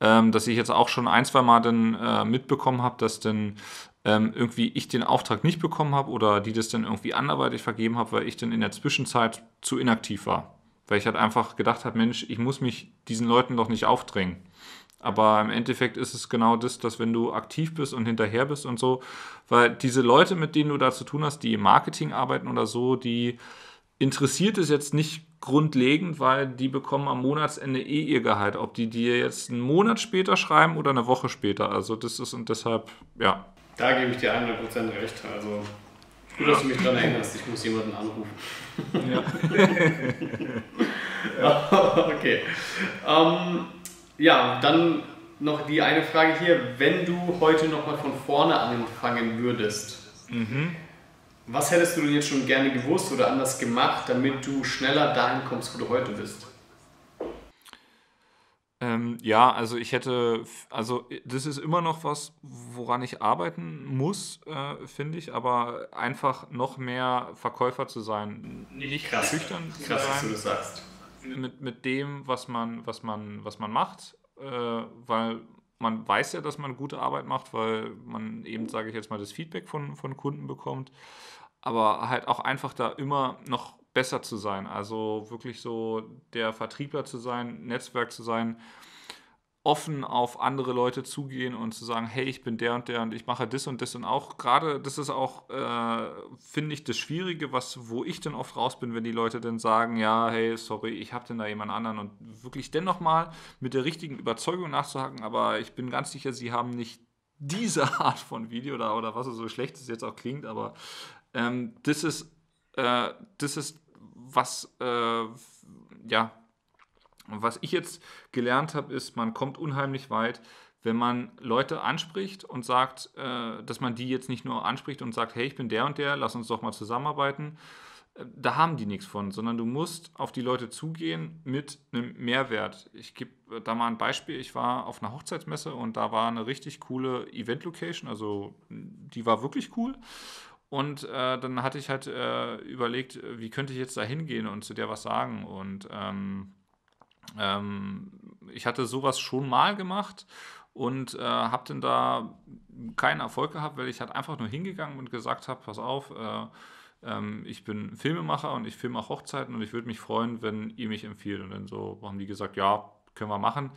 ähm, dass ich jetzt auch schon ein, zwei Mal dann äh, mitbekommen habe, dass dann ähm, irgendwie ich den Auftrag nicht bekommen habe oder die das dann irgendwie anderweitig vergeben habe, weil ich dann in der Zwischenzeit zu inaktiv war. Weil ich halt einfach gedacht habe, Mensch, ich muss mich diesen Leuten doch nicht aufdrängen. Aber im Endeffekt ist es genau das, dass wenn du aktiv bist und hinterher bist und so, weil diese Leute, mit denen du da zu tun hast, die im Marketing arbeiten oder so, die interessiert es jetzt nicht grundlegend, weil die bekommen am Monatsende eh ihr Gehalt. Ob die dir jetzt einen Monat später schreiben oder eine Woche später. Also das ist und deshalb, ja. Da gebe ich dir 100% recht. Also gut, dass du mich daran erinnerst. Ich muss jemanden anrufen. Ja. okay. Ähm, ja, dann noch die eine Frage hier. Wenn du heute nochmal von vorne anfangen würdest, mhm. was hättest du denn jetzt schon gerne gewusst oder anders gemacht, damit du schneller dahin kommst, wo du heute bist? Ähm, ja, also ich hätte, also das ist immer noch was, woran ich arbeiten muss, äh, finde ich, aber einfach noch mehr Verkäufer zu sein, nicht krass, schüchtern zu krass, sein. Dass du das sagst. Mit, mit dem, was man, was man, was man macht äh, weil man weiß ja, dass man gute Arbeit macht, weil man eben, sage ich jetzt mal, das Feedback von, von Kunden bekommt. Aber halt auch einfach da immer noch besser zu sein. Also wirklich so der Vertriebler zu sein, Netzwerk zu sein, offen auf andere Leute zugehen und zu sagen, hey, ich bin der und der und ich mache das und das und auch gerade, das ist auch, äh, finde ich, das Schwierige, was, wo ich dann oft raus bin, wenn die Leute dann sagen, ja, hey, sorry, ich habe denn da jemand anderen und wirklich dennoch mal mit der richtigen Überzeugung nachzuhaken, aber ich bin ganz sicher, sie haben nicht diese Art von Video oder, oder was so schlecht es jetzt auch klingt, aber ähm, das ist, äh, das ist was, äh, ja, was ich jetzt gelernt habe, ist, man kommt unheimlich weit, wenn man Leute anspricht und sagt, äh, dass man die jetzt nicht nur anspricht und sagt, hey, ich bin der und der, lass uns doch mal zusammenarbeiten. Da haben die nichts von, sondern du musst auf die Leute zugehen mit einem Mehrwert. Ich gebe da mal ein Beispiel. Ich war auf einer Hochzeitsmesse und da war eine richtig coole Event-Location, also die war wirklich cool. Und äh, dann hatte ich halt äh, überlegt, wie könnte ich jetzt da hingehen und zu der was sagen. Und ähm, ähm, ich hatte sowas schon mal gemacht und äh, habe dann da keinen Erfolg gehabt, weil ich halt einfach nur hingegangen und gesagt habe, pass auf, äh, ähm, ich bin Filmemacher und ich filme auch Hochzeiten und ich würde mich freuen, wenn ihr mich empfiehlt. Und dann so haben die gesagt, ja, können wir machen.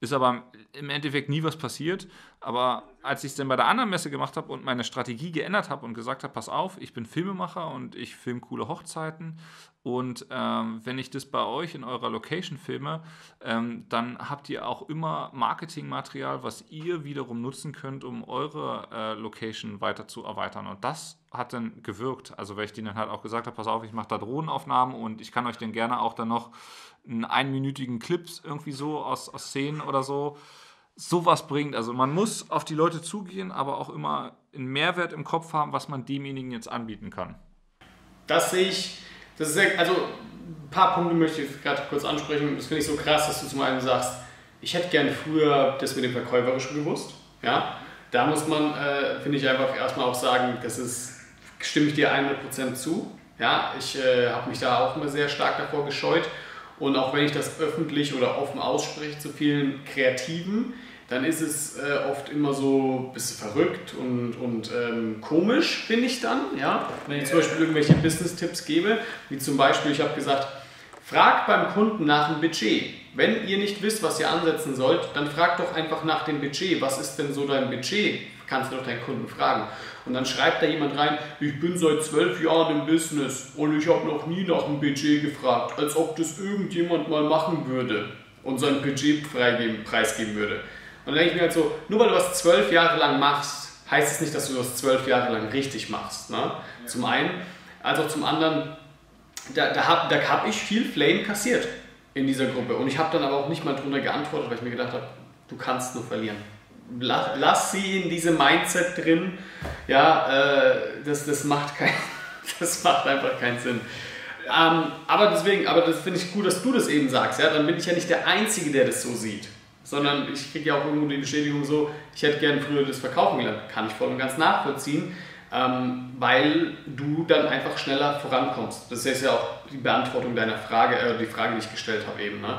Ist aber im Endeffekt nie was passiert. Aber als ich es dann bei der anderen Messe gemacht habe und meine Strategie geändert habe und gesagt habe, pass auf, ich bin Filmemacher und ich filme coole Hochzeiten. Und ähm, wenn ich das bei euch in eurer Location filme, ähm, dann habt ihr auch immer Marketingmaterial, was ihr wiederum nutzen könnt, um eure äh, Location weiter zu erweitern. Und das hat dann gewirkt. Also weil ich denen dann halt auch gesagt habe, pass auf, ich mache da Drohnenaufnahmen und ich kann euch dann gerne auch dann noch einen einminütigen Clips irgendwie so aus, aus Szenen oder so sowas bringt. Also man muss auf die Leute zugehen, aber auch immer einen Mehrwert im Kopf haben, was man demjenigen jetzt anbieten kann. Das sehe ich, das ist also ein paar Punkte möchte ich gerade kurz ansprechen. Das finde ich so krass, dass du zum einen sagst, ich hätte gerne früher das mit dem Verkäuferischen gewusst. Ja? Da muss man, äh, finde ich, einfach erstmal auch sagen, das ist, stimme ich dir 100% zu. Ja? Ich äh, habe mich da auch immer sehr stark davor gescheut und auch wenn ich das öffentlich oder offen ausspreche zu vielen Kreativen, dann ist es äh, oft immer so ein bisschen verrückt und, und ähm, komisch, bin ich dann. Ja? Wenn ich zum Beispiel irgendwelche Business-Tipps gebe, wie zum Beispiel, ich habe gesagt, fragt beim Kunden nach dem Budget. Wenn ihr nicht wisst, was ihr ansetzen sollt, dann fragt doch einfach nach dem Budget. Was ist denn so dein Budget? Kannst du doch deinen Kunden fragen. Und dann schreibt da jemand rein, ich bin seit zwölf Jahren im Business und ich habe noch nie nach dem Budget gefragt, als ob das irgendjemand mal machen würde und sein Budget freigeben, preisgeben würde. Und dann denke ich mir halt so, nur weil du was zwölf Jahre lang machst, heißt es nicht, dass du das zwölf Jahre lang richtig machst. Ne? Zum einen, als auch zum anderen, da, da habe da hab ich viel Flame kassiert in dieser Gruppe. Und ich habe dann aber auch nicht mal drunter geantwortet, weil ich mir gedacht habe, du kannst nur verlieren lass, lass sie in diesem Mindset drin. Ja, äh, das, das, macht kein, das macht einfach keinen Sinn. Ähm, aber deswegen, aber das finde ich gut, dass du das eben sagst. Ja? Dann bin ich ja nicht der Einzige, der das so sieht. Sondern ich kriege ja auch irgendwo die Bestätigung so, ich hätte gerne früher das Verkaufen gelernt. Kann ich voll und ganz nachvollziehen. Ähm, weil du dann einfach schneller vorankommst. Das ist ja auch die Beantwortung deiner Frage, äh, die Frage, die ich gestellt habe eben. Ne?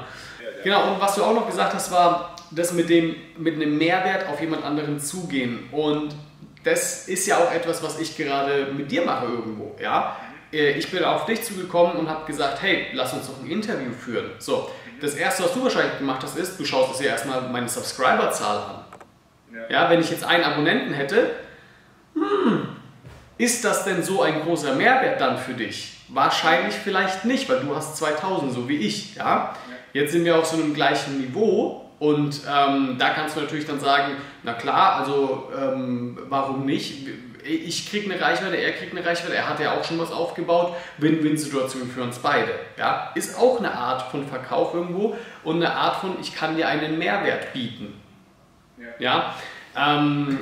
Genau, und was du auch noch gesagt hast, war, das mit, dem, mit einem Mehrwert auf jemand anderen zugehen. Und das ist ja auch etwas, was ich gerade mit dir mache irgendwo. Ja? Äh, ich bin auf dich zugekommen und habe gesagt, hey, lass uns doch ein Interview führen. So, Das erste, was du wahrscheinlich gemacht hast, ist, du schaust dir erstmal meine Subscriber-Zahl an. Ja. ja, wenn ich jetzt einen Abonnenten hätte, hm, ist das denn so ein großer Mehrwert dann für dich? Wahrscheinlich vielleicht nicht, weil du hast 2000, so wie ich. Ja? Jetzt sind wir auf so einem gleichen Niveau und ähm, da kannst du natürlich dann sagen, na klar, also ähm, warum nicht? Ich kriege eine Reichweite, er kriegt eine Reichweite, er hat ja auch schon was aufgebaut. Win-Win-Situation für uns beide. Ja? Ist auch eine Art von Verkauf irgendwo und eine Art von, ich kann dir einen Mehrwert bieten. Ja? ja? Ähm,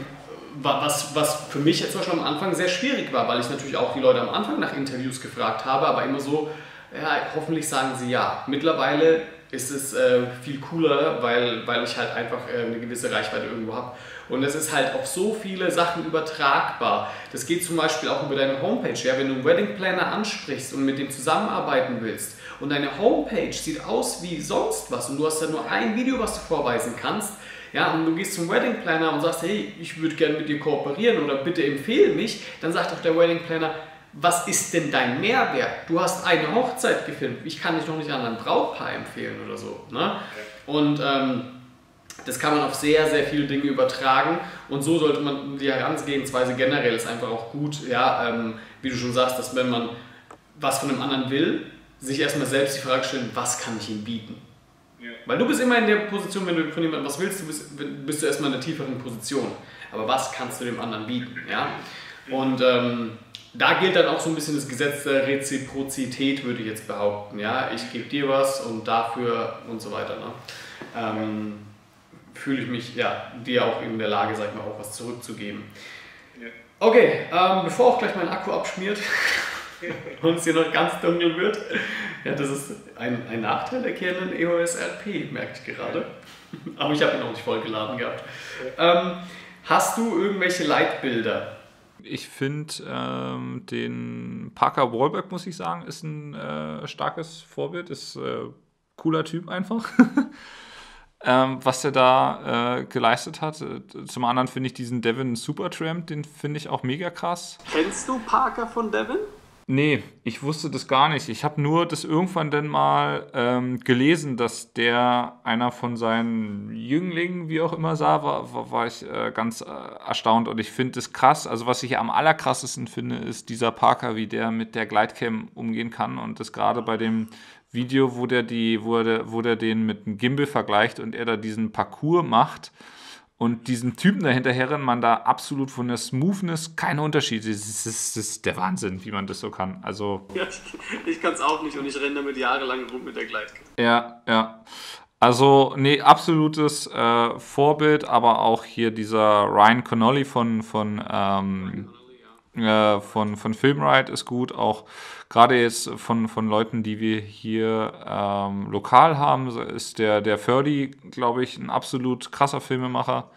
was, was für mich jetzt zum Beispiel am Anfang sehr schwierig war, weil ich natürlich auch die Leute am Anfang nach Interviews gefragt habe, aber immer so, ja, hoffentlich sagen sie ja. Mittlerweile ist es äh, viel cooler, weil, weil ich halt einfach äh, eine gewisse Reichweite irgendwo habe. Und es ist halt auf so viele Sachen übertragbar. Das geht zum Beispiel auch über deine Homepage. Ja? Wenn du einen Wedding Planner ansprichst und mit dem zusammenarbeiten willst und deine Homepage sieht aus wie sonst was und du hast ja nur ein Video, was du vorweisen kannst, ja, und du gehst zum Wedding Planner und sagst, hey, ich würde gerne mit dir kooperieren oder bitte empfehle mich, dann sagt doch der Wedding Planner, was ist denn dein Mehrwert? Du hast eine Hochzeit gefilmt, ich kann dich noch nicht an ein Brautpaar empfehlen oder so. Ne? Und ähm, das kann man auf sehr, sehr viele Dinge übertragen und so sollte man die Herangehensweise generell ist einfach auch gut, ja, ähm, wie du schon sagst, dass wenn man was von einem anderen will, sich erstmal selbst die Frage stellen, was kann ich ihm bieten? Weil du bist immer in der Position, wenn du von jemandem was willst, du bist, bist du erstmal in einer tieferen Position. Aber was kannst du dem anderen bieten? Ja? Und ähm, da gilt dann auch so ein bisschen das Gesetz der Reziprozität, würde ich jetzt behaupten. Ja? Ich gebe dir was und dafür und so weiter. Ne? Ähm, fühle ich mich ja, dir auch in der Lage, sag ich mal, auch was zurückzugeben. Okay, ähm, bevor auch gleich mein Akku abschmiert, und es hier noch ganz dunkel wird. Ja, das ist ein, ein Nachteil der Canon EOS RP, merke ich gerade. Aber ich habe ihn auch nicht vollgeladen gehabt. Ähm, hast du irgendwelche Leitbilder? Ich finde ähm, den Parker Wahlberg, muss ich sagen, ist ein äh, starkes Vorbild, ist äh, cooler Typ einfach. ähm, was er da äh, geleistet hat. Zum anderen finde ich diesen Devin Supertramp, den finde ich auch mega krass. Kennst du Parker von Devin? Nee, ich wusste das gar nicht. Ich habe nur das irgendwann dann mal ähm, gelesen, dass der einer von seinen Jünglingen, wie auch immer, sah, war, war, war ich äh, ganz äh, erstaunt und ich finde es krass. Also was ich am allerkrassesten finde, ist dieser Parker, wie der mit der Gleitcam umgehen kann und das gerade bei dem Video, wo der die, wo der, wo der den mit einem Gimbal vergleicht und er da diesen Parcours macht und diesen Typen dahinterher man da absolut von der Smoothness keine Unterschiede. Das ist, das ist der Wahnsinn, wie man das so kann. Also, ja, ich, kann es auch nicht und ich renne damit jahrelang rum mit der Gleitkette. Ja, ja. Also, nee, absolutes äh, Vorbild, aber auch hier dieser Ryan Connolly von, von, ähm, äh, von, von Filmride ist gut. Auch gerade jetzt von, von Leuten, die wir hier ähm, lokal haben, ist der, der Ferdi, glaube ich, ein absolut krasser Filmemacher.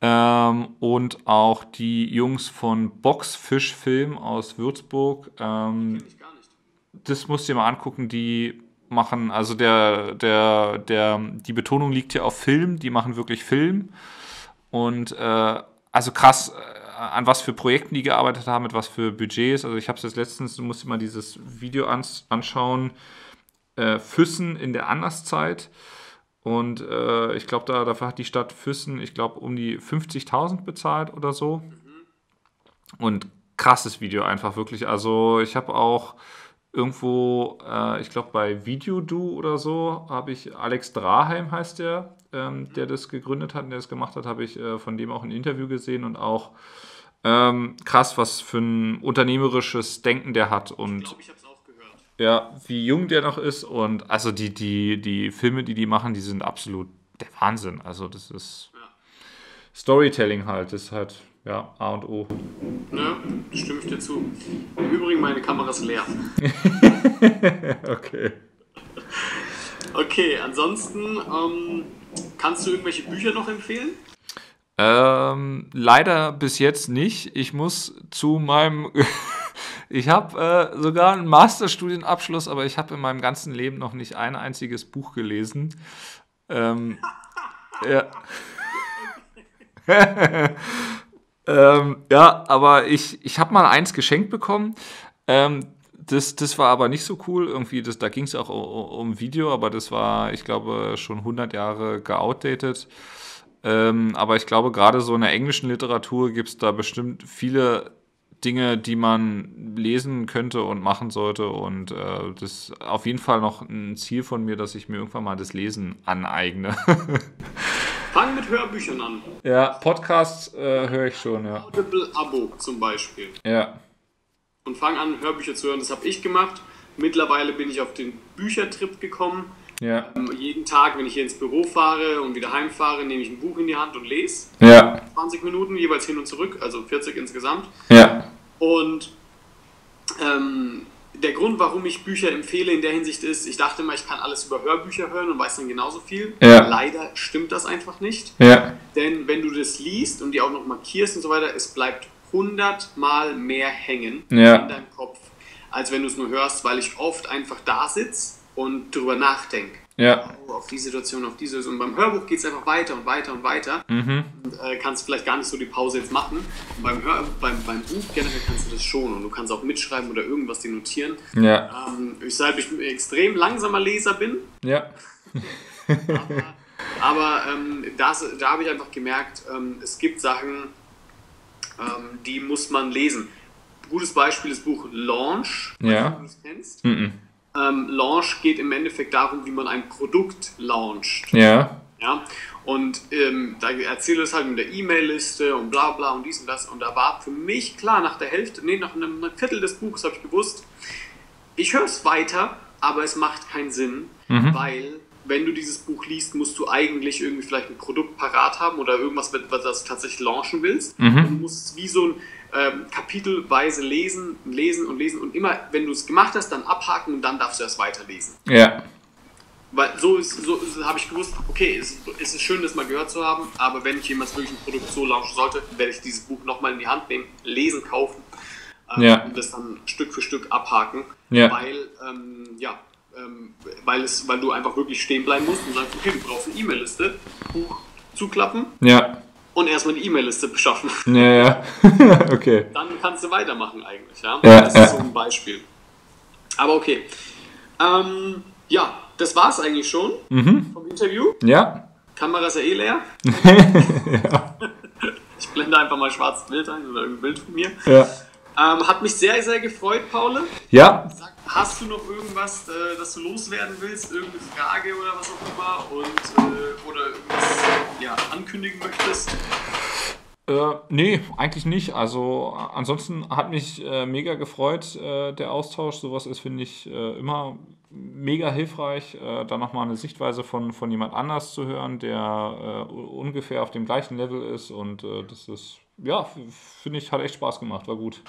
Ähm, und auch die Jungs von Boxfisch Film aus Würzburg. Ähm, das musst du dir mal angucken, die machen, also der, der, der, die Betonung liegt hier auf Film, die machen wirklich Film. Und äh, also krass, an was für Projekten die gearbeitet haben, mit was für Budgets. Also ich habe es jetzt letztens, du musst dir mal dieses Video ans anschauen, äh, Füssen in der Anderszeit. Und äh, ich glaube, da, dafür hat die Stadt Füssen, ich glaube, um die 50.000 bezahlt oder so. Und krasses Video einfach wirklich. Also ich habe auch irgendwo, äh, ich glaube bei Videodo oder so, habe ich Alex Draheim heißt der, ähm, der das gegründet hat und der das gemacht hat, habe ich äh, von dem auch ein Interview gesehen und auch ähm, krass, was für ein unternehmerisches Denken der hat und ich glaub, ich auch gehört. ja, wie jung der noch ist und also die, die, die Filme, die die machen, die sind absolut der Wahnsinn. Also das ist ja. Storytelling halt, das ist halt ja, A und O. Ja, stimme ich dir zu. Im Übrigen, meine Kamera ist leer. okay. Okay, ansonsten ähm, kannst du irgendwelche Bücher noch empfehlen? Ähm, leider bis jetzt nicht. Ich muss zu meinem. ich habe äh, sogar einen Masterstudienabschluss, aber ich habe in meinem ganzen Leben noch nicht ein einziges Buch gelesen. Ähm, ja. ähm, ja, aber ich, ich habe mal eins geschenkt bekommen. Ähm, das, das war aber nicht so cool. Irgendwie, das, da ging es auch um, um Video, aber das war, ich glaube, schon 100 Jahre geoutdated. Ähm, aber ich glaube, gerade so in der englischen Literatur gibt es da bestimmt viele Dinge, die man lesen könnte und machen sollte. Und äh, das ist auf jeden Fall noch ein Ziel von mir, dass ich mir irgendwann mal das Lesen aneigne. Fang mit Hörbüchern an. Ja, Podcasts äh, höre ich schon, ja. Audible-Abo zum Beispiel. Ja. Und fang an, Hörbücher zu hören. Das habe ich gemacht. Mittlerweile bin ich auf den Büchertrip gekommen. Ja. Ähm, jeden Tag, wenn ich hier ins Büro fahre und wieder heimfahre, nehme ich ein Buch in die Hand und lese. Ja. 20 Minuten jeweils hin und zurück, also 40 insgesamt. Ja. Und ähm, der Grund, warum ich Bücher empfehle in der Hinsicht ist, ich dachte immer, ich kann alles über Hörbücher hören und weiß dann genauso viel. Ja. Leider stimmt das einfach nicht. Ja. Denn wenn du das liest und die auch noch markierst und so weiter, es bleibt hundertmal mehr hängen Ja. in deinem Kopf, als wenn du es nur hörst, weil ich oft einfach da sitze und drüber nachdenke. Ja. Oh, auf die Situation, auf diese Situation. Und beim Hörbuch geht es einfach weiter und weiter und weiter. Mhm. Und äh, kannst vielleicht gar nicht so die Pause jetzt machen. Und beim, Hör beim, beim Buch generell kannst du das schon. Und du kannst auch mitschreiben oder irgendwas dir notieren. Ja. Ähm, weshalb ich ein extrem langsamer Leser bin. Ja. Aber, aber ähm, das, da habe ich einfach gemerkt, ähm, es gibt Sachen, ähm, die muss man lesen. Gutes Beispiel ist das Buch Launch, Ja. wenn du es kennst. Mhm. Ähm, Launch geht im Endeffekt darum, wie man ein Produkt launcht. Ja. Ja? Und ähm, da erzählt es halt mit der E-Mail-Liste und bla bla und dies und das. Und da war für mich klar, nach der Hälfte, nee, nach einem Viertel des Buches habe ich gewusst, ich höre es weiter, aber es macht keinen Sinn, weil wenn du dieses Buch liest, musst du eigentlich irgendwie vielleicht ein Produkt parat haben oder irgendwas, was du tatsächlich launchen willst. Und du musst es wie so ein ähm, kapitelweise lesen, lesen und lesen und immer, wenn du es gemacht hast, dann abhaken und dann darfst du erst weiterlesen. Ja. Weil so ist, so habe ich gewusst, okay, es, es ist schön, das mal gehört zu haben, aber wenn ich jemals wirklich ein Produkt so launchen sollte, werde ich dieses Buch nochmal in die Hand nehmen, lesen, kaufen ähm, Ja. und das dann Stück für Stück abhaken, Ja. weil, ähm, ja, ähm, weil, es, weil du einfach wirklich stehen bleiben musst und sagst, okay, du brauchst eine E-Mail-Liste, Buch zuklappen Ja. Und erstmal eine E-Mail-Liste beschaffen. Ja, ja. okay. Dann kannst du weitermachen eigentlich, ja. Ja, das ja. ist so ein Beispiel. Aber okay. Ähm, ja, das war es eigentlich schon Mhm. vom Interview. Ja. Kamera ist ja eh leer. Ich blende einfach mal schwarzes Bild ein oder irgendein Bild von mir. Ja. Ähm, hat mich sehr, sehr gefreut, Paul. Ja. Sag, hast du noch irgendwas, äh, das du loswerden willst? Irgendeine Frage oder was auch immer? Und, äh, oder irgendwas ja, ankündigen möchtest? Äh, nee, eigentlich nicht. Also ansonsten hat mich äh, mega gefreut, äh, der Austausch. Sowas ist, finde ich, äh, immer mega hilfreich, äh, da nochmal eine Sichtweise von, von jemand anders zu hören, der äh, ungefähr auf dem gleichen Level ist. Und äh, das ist, ja, finde ich, hat echt Spaß gemacht, war gut.